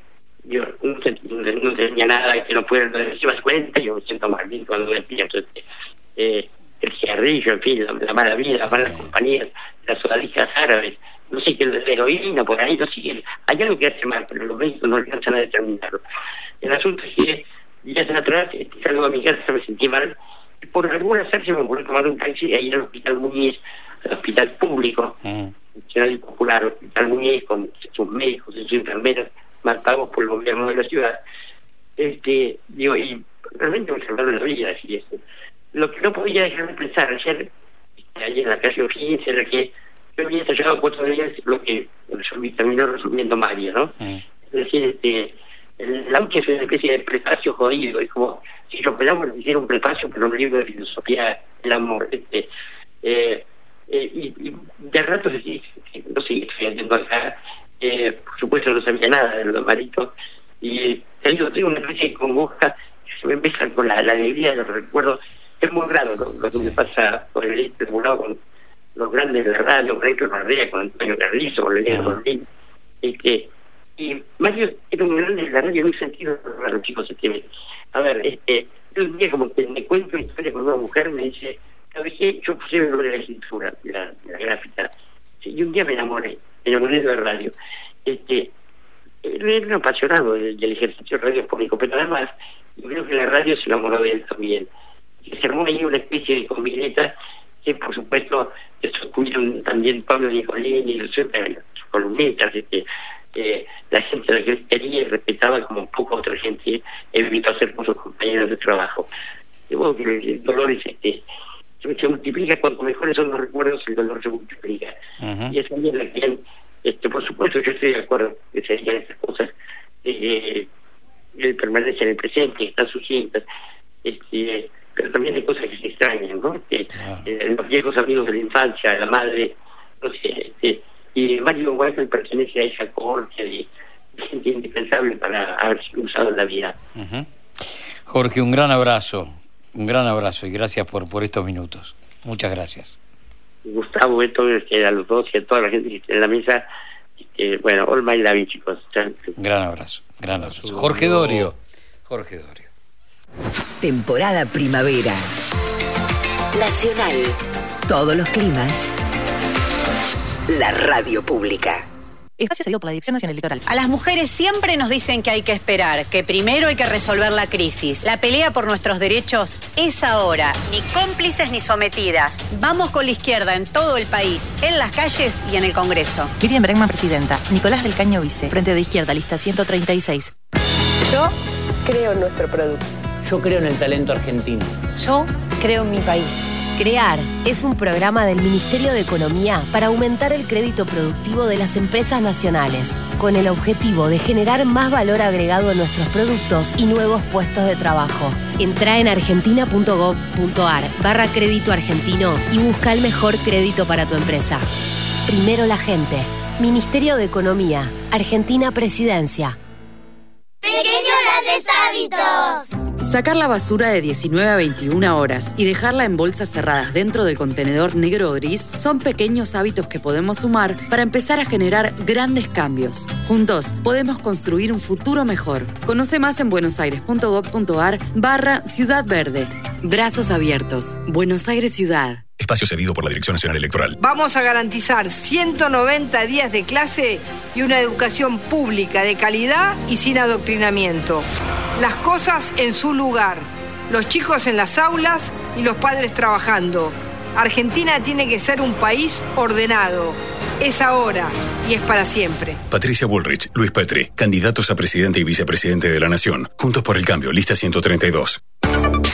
yo no, no, tenía nada que no pudiera dar cuenta, yo me siento mal bien cuando despierto. Este, eh, el cigarrillo, en fin, la, la mala vida, las malas compañías, las sodalijas árabes, no sé qué de heroína por ahí, no sé qué, hay algo que hace mal, pero los médicos no alcanzan a determinarlo. El asunto es que días atrás salgo a mi casa, me sentí mal, y por alguna azar se me ocurrió tomar un taxi e ir al hospital Muñiz, al hospital público, mm. Nacional y popular, hospital Muñiz, con sus médicos y sus enfermeras, mal pagos por el gobierno de la ciudad. Este, digo, y realmente me salvaron la vida, así eso. Lo que no podía dejar de pensar ayer, ayer en la calle O'Higgins, era que yo había ensayado cuatro días lo que resolví, terminó resolviendo Mario, ¿no? Es decir, este, el Lauche es una especie de prefacio jodido, es como si yo pelamos hiciera un prefacio para un libro de filosofía del amor. Este, eh, eh, y, y, de rato se sigue, no sigue escribiendo acá, eh, por supuesto no sabía nada de los maritos, y te digo, tengo una especie de congoja, se me empieza con la, la alegría de los recuerdos, es muy raro ¿no? lo que me pasa por el tribunal con los grandes de la radio, Reto Nordea, con Antonio Carrizo, con Lelena Gordín, este, y Mario era un grande de la radio en un sentido raro, chicos, este, a ver, este, un día como que me cuento una historia con una mujer, me dice, Yo puse de la escritura, la, gráfica, y un día me enamoré, me enamoré de la radio, este, era un apasionado del, del ejercicio radiofónico, pero además, yo creo que la radio se enamoró de él también, se armó ahí una especie de combineta que por supuesto estuvieron también Pablo Nicolini y los columnistas, este, eh, la gente la que quería y respetaba como poco otra gente evitó hacer con sus compañeros de trabajo. Y bueno, que el dolor es este, se, multiplica cuanto mejores son los recuerdos, el dolor se multiplica. Uh -huh. Y es también la que, este, por supuesto, yo estoy de acuerdo que se digan esas cosas. Eh, él permanece en el presente, están sus cintas. Este, pero también hay cosas que se extrañan, ¿no? Que, claro. eh, los viejos amigos de la infancia, la madre, no sé, este, y Mario Walker pertenece a esa corte de gente indispensable para haber usado en la vida. Uh -huh. Jorge, un gran abrazo, un gran abrazo y gracias por, por estos minutos. Muchas gracias. Gustavo, esto a los dos y a toda la gente que está en la mesa, este, bueno, all my love, chicos. Gran abrazo, gran abrazo. Jorge Dorio, Jorge Dorio. Temporada primavera. Nacional. Todos los climas. La radio pública. Espacio cedido por la Dirección Nacional Electoral. A las mujeres siempre nos dicen que hay que esperar, que primero hay que resolver la crisis. La pelea por nuestros derechos es ahora. Ni cómplices ni sometidas. Vamos con la izquierda en todo el país, en las calles y en el Congreso. Miriam Bregman, presidenta. Nicolás del Caño, vice. Frente de Izquierda, lista 136. Yo creo en nuestro producto. Yo creo en el talento argentino. Yo creo en mi país. CREAR es un programa del Ministerio de Economía para aumentar el crédito productivo de las empresas nacionales, con el objetivo de generar más valor agregado en nuestros productos y nuevos puestos de trabajo. Entra en argentina.gov.ar barra crédito argentino y busca el mejor crédito para tu empresa. Primero la gente. Ministerio de Economía. Argentina Presidencia. Pequeños grandes hábitos. Sacar la basura de 19 a 21 horas y dejarla en bolsas cerradas dentro del contenedor negro o gris son pequeños hábitos que podemos sumar para empezar a generar grandes cambios. Juntos podemos construir un futuro mejor. Conoce más en buenosaires.gov.ar barra Ciudad Verde. Brazos abiertos. Buenos Aires Ciudad. Espacio cedido por la Dirección Nacional Electoral. Vamos a garantizar 190 días de clase y una educación pública de calidad y sin adoctrinamiento. Las cosas en su lugar. Los chicos en las aulas y los padres trabajando. Argentina tiene que ser un país ordenado. Es ahora y es para siempre. Patricia Bullrich, Luis Petri, candidatos a presidente y vicepresidente de la Nación. Juntos por el cambio, lista 132.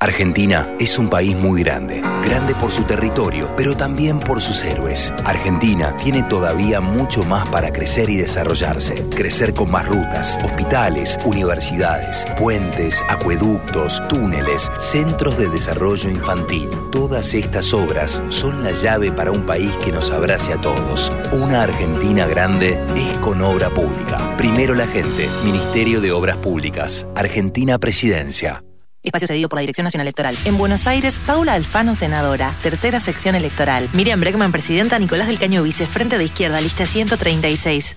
Argentina es un país muy grande, grande por su territorio, pero también por sus héroes. Argentina tiene todavía mucho más para crecer y desarrollarse. Crecer con más rutas, hospitales, universidades, puentes, acueductos, túneles, centros de desarrollo infantil. Todas estas obras son la llave para un país que nos abrace a todos. Una Argentina grande es con obra pública. Primero la gente, Ministerio de Obras Públicas, Argentina Presidencia. Espacio cedido por la Dirección Nacional Electoral. En Buenos Aires, Paula Alfano, senadora. Tercera sección electoral. Miriam Bregman, presidenta. Nicolás del Caño, vice. Frente de Izquierda, lista 136.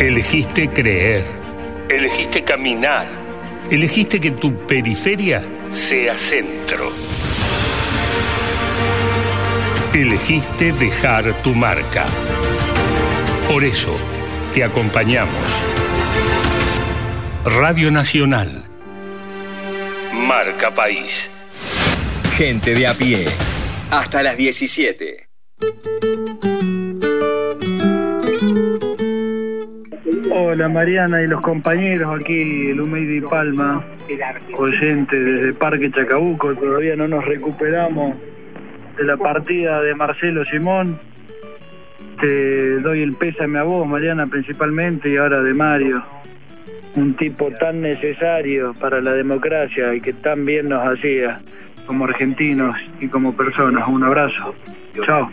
Elegiste creer. Elegiste caminar. Elegiste que tu periferia sea centro. Elegiste dejar tu marca. Por eso, te acompañamos. Radio Nacional. Marca País. Gente de a pie. Hasta las 17. Hola Mariana y los compañeros aquí, Lumeidi Palma, oyente desde Parque Chacabuco, todavía no nos recuperamos de la partida de Marcelo Simón. Te doy el pésame a vos, Mariana, principalmente, y ahora de Mario. Un tipo tan necesario para la democracia y que tan bien nos hacía como argentinos y como personas. Un abrazo. Chao.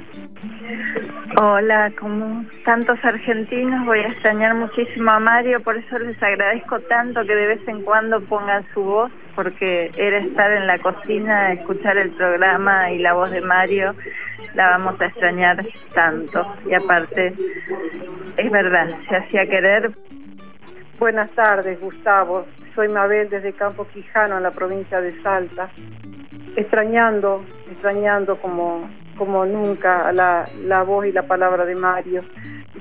Hola, como tantos argentinos voy a extrañar muchísimo a Mario, por eso les agradezco tanto que de vez en cuando pongan su voz, porque era estar en la cocina, escuchar el programa y la voz de Mario, la vamos a extrañar tanto. Y aparte, es verdad, se hacía querer. Buenas tardes, Gustavo. Soy Mabel desde Campo Quijano, en la provincia de Salta. Extrañando, extrañando como, como nunca la, la voz y la palabra de Mario.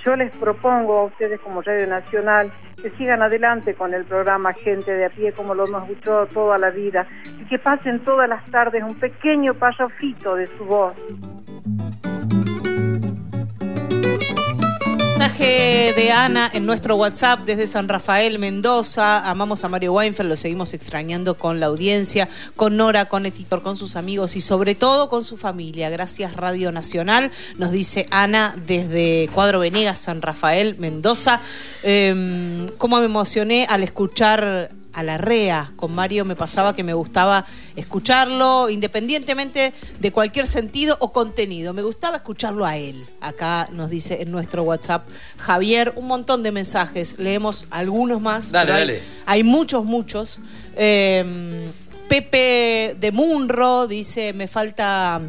Yo les propongo a ustedes como Radio Nacional que sigan adelante con el programa Gente de a pie como lo hemos escuchado toda la vida y que pasen todas las tardes un pequeño pasofito de su voz. De Ana en nuestro WhatsApp desde San Rafael, Mendoza. Amamos a Mario Weinfeld, lo seguimos extrañando con la audiencia, con Nora, con Etitor, con sus amigos y sobre todo con su familia. Gracias Radio Nacional, nos dice Ana desde Cuadro Venegas, San Rafael, Mendoza. Eh, ¿Cómo me emocioné al escuchar a la REA. Con Mario me pasaba que me gustaba escucharlo independientemente de cualquier sentido o contenido. Me gustaba escucharlo a él. Acá nos dice en nuestro WhatsApp Javier un montón de mensajes. Leemos algunos más. Dale, hay- dale. Hay, muchos, muchos. Eh, Pepe de Munro dice, me falta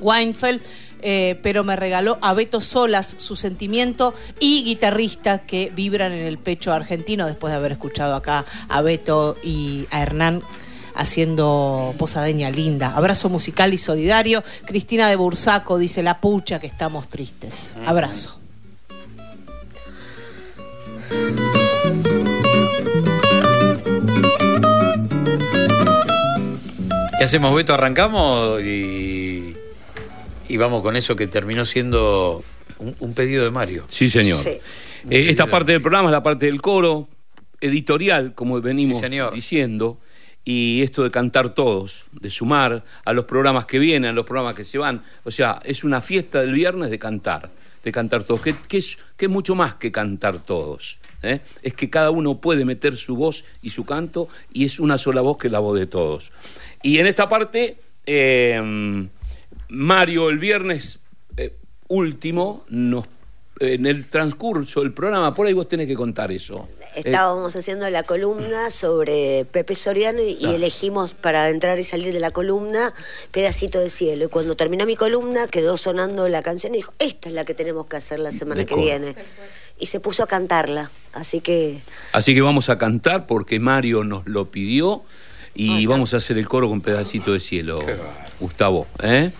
Weinfeld, eh, pero me regaló a Beto Solas su sentimiento y guitarrista que vibran en el pecho argentino después de haber escuchado acá a Beto y a Hernán haciendo posadeña linda. Abrazo musical y solidario. Cristina de Bursaco dice, la pucha que estamos tristes. Abrazo. ¿Qué hacemos, Beto? ¿Arrancamos? Y, y vamos con eso que terminó siendo un, un pedido de Mario. Sí, señor. Sí. Eh, esta parte del programa es la parte del coro, editorial, como venimos Sí, señor. diciendo, y esto de cantar todos, de sumar a los programas que vienen, a los programas que se van. O sea, es una fiesta del viernes de cantar, de cantar todos, que, que es, que es mucho más que cantar todos. ¿eh? Es que cada uno puede meter su voz y su canto, y es una sola voz que es la voz de todos. Y en esta parte, eh, Mario el viernes eh, último nos en el transcurso del programa, por ahí vos tenés que contar eso. Eh, Estábamos haciendo la columna sobre Pepe Soriano y, y Ah. elegimos para entrar y salir de la columna Pedacito de Cielo. Y cuando terminó mi columna quedó sonando la canción y dijo, esta es la que tenemos que hacer la semana que viene. Y se puso a cantarla. Así que así que vamos a cantar porque Mario nos lo pidió y vamos a hacer el coro con pedacito de cielo, Gustavo. ¿eh?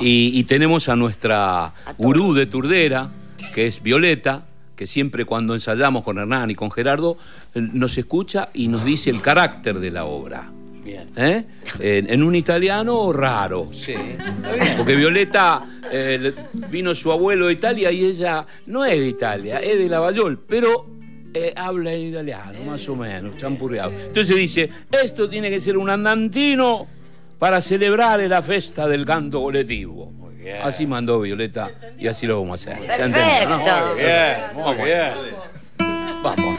Y, y tenemos a nuestra gurú de Turdera, que es Violeta, que siempre cuando ensayamos con Hernán y con Gerardo, eh, nos escucha y nos dice el carácter de la obra. Bien. ¿eh? En, en un italiano raro. Sí. Porque Violeta eh, vino su abuelo de Italia y ella no es de Italia, es de Lavallol, pero eh, habla en italiano, más o menos, champurreado. Entonces dice, esto tiene que ser un andantino para celebrar la festa del canto colectivo. Así mandó Violeta y así lo vamos a hacer. ¿Se entendió, no? Perfecto. Muy bien, muy bien. Vamos.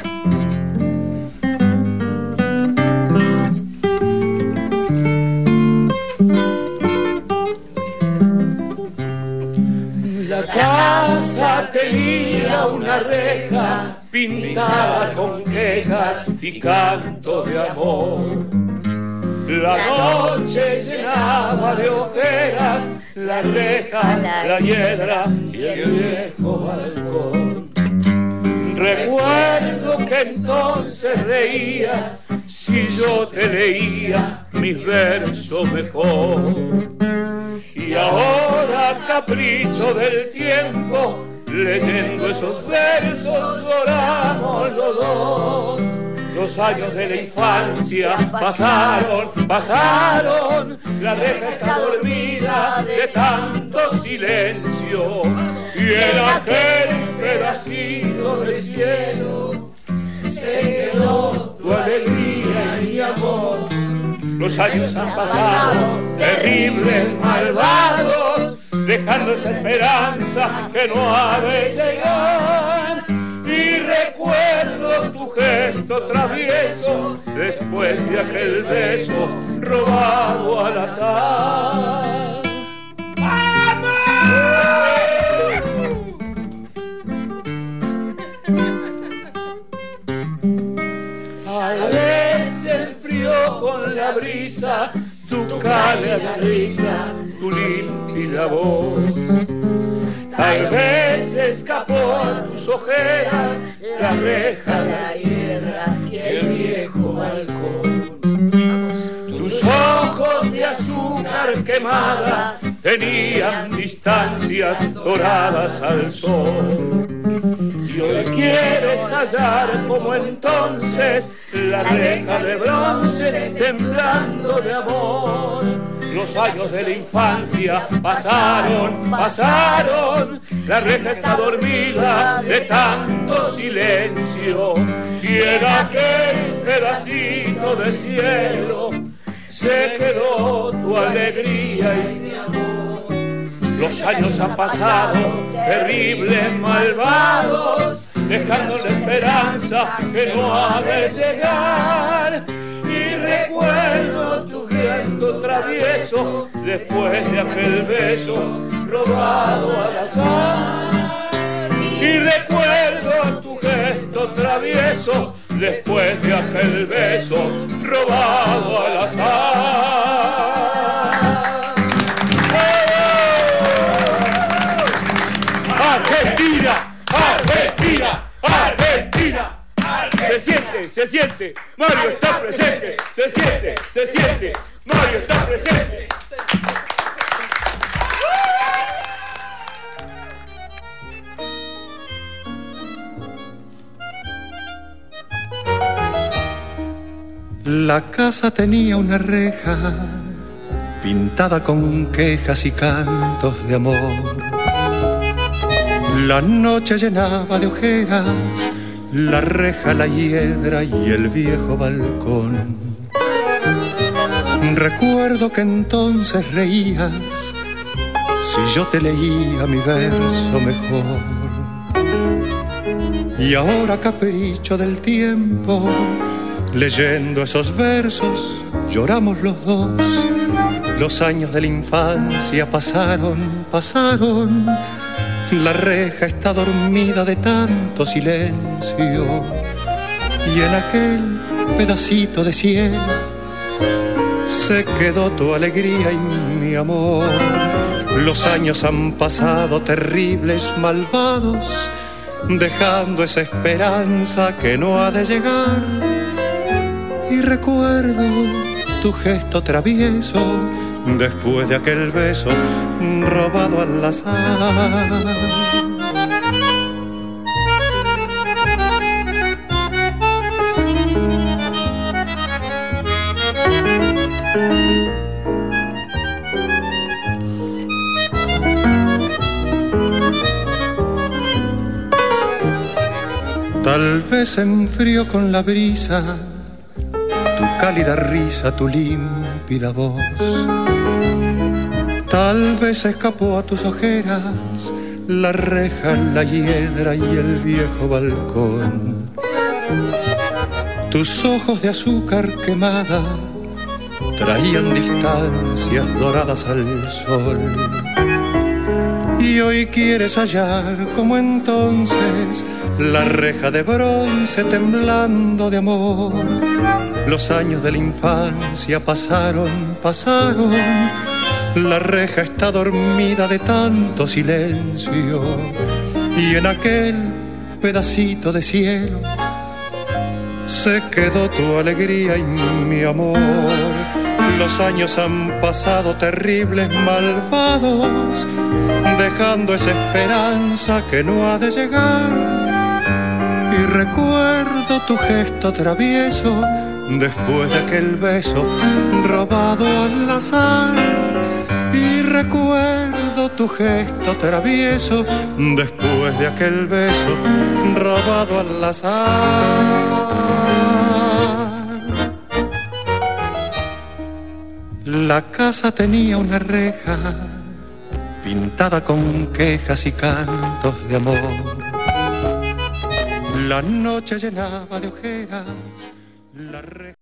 Casa tenía una reja pintada con quejas y canto de amor. La noche llenaba de ojeras la reja, la hiedra y el viejo balcón. Recuerdo que entonces reías si yo te leía mis versos mejor. Y ahora, capricho del tiempo, leyendo esos versos, lloramos los dos. Los años de la infancia pasaron, pasaron, la reja está dormida de tanto silencio. Y en aquel pedacito de cielo. se quedó tu alegría y mi amor. Los años han pasado, terribles, malvados, dejando esa esperanza que no ha de llegar. Y recuerdo tu gesto travieso después de aquel beso robado al azar. Tal vez se enfrió con la brisa tu cálida risa, tu límpida voz. Tal vez escapó a tus ojeras la reja, la hiedra y el viejo balcón. Tus ojos de azúcar quemada tenían distancias doradas al sol. Hoy quieres hallar como entonces la reja de bronce temblando de amor. Los años de la infancia pasaron, pasaron. La reja está dormida de tanto silencio. Y en aquel pedacito de cielo se quedó tu alegría y mi amor. Los años han pasado, terribles, malvados, dejando la esperanza que no ha de llegar. Y recuerdo tu gesto travieso después de aquel beso robado al azar. Y recuerdo tu gesto travieso después de aquel beso robado al azar. Siente, se siente, Mario está presente, se siente, se siente, Mario está presente. La casa tenía una reja pintada con quejas y cantos de amor. La noche llenaba de ojeras la reja, la hiedra y el viejo balcón. Recuerdo que entonces reías si yo te leía mi verso mejor. Y ahora capricho del tiempo, leyendo esos versos, lloramos los dos. Los años de la infancia pasaron, pasaron. La reja está dormida de tanto silencio. Y en aquel pedacito de cielo se quedó tu alegría y mi amor. Los años han pasado terribles, malvados, dejando esa esperanza que no ha de llegar. Y recuerdo tu gesto travieso después de aquel beso robado al azar. Tal vez enfrió con la brisa tu cálida risa, tu límpida voz. Tal vez escapó a tus ojeras la reja, la hiedra y el viejo balcón. Tus ojos de azúcar quemada traían distancias doradas al sol. Y hoy quieres hallar como entonces la reja de bronce temblando de amor. Los años de la infancia pasaron, pasaron. La reja está dormida de tanto silencio. Y en aquel pedacito de cielo se quedó tu alegría y mi amor. Los años han pasado terribles, malvados, dejando esa esperanza que no ha de llegar. Y recuerdo tu gesto travieso después de aquel beso robado al azar. Recuerdo tu gesto travieso después de aquel beso robado al azar. La casa tenía una reja pintada con quejas y cantos de amor. La noche llenaba de ojeras la reja.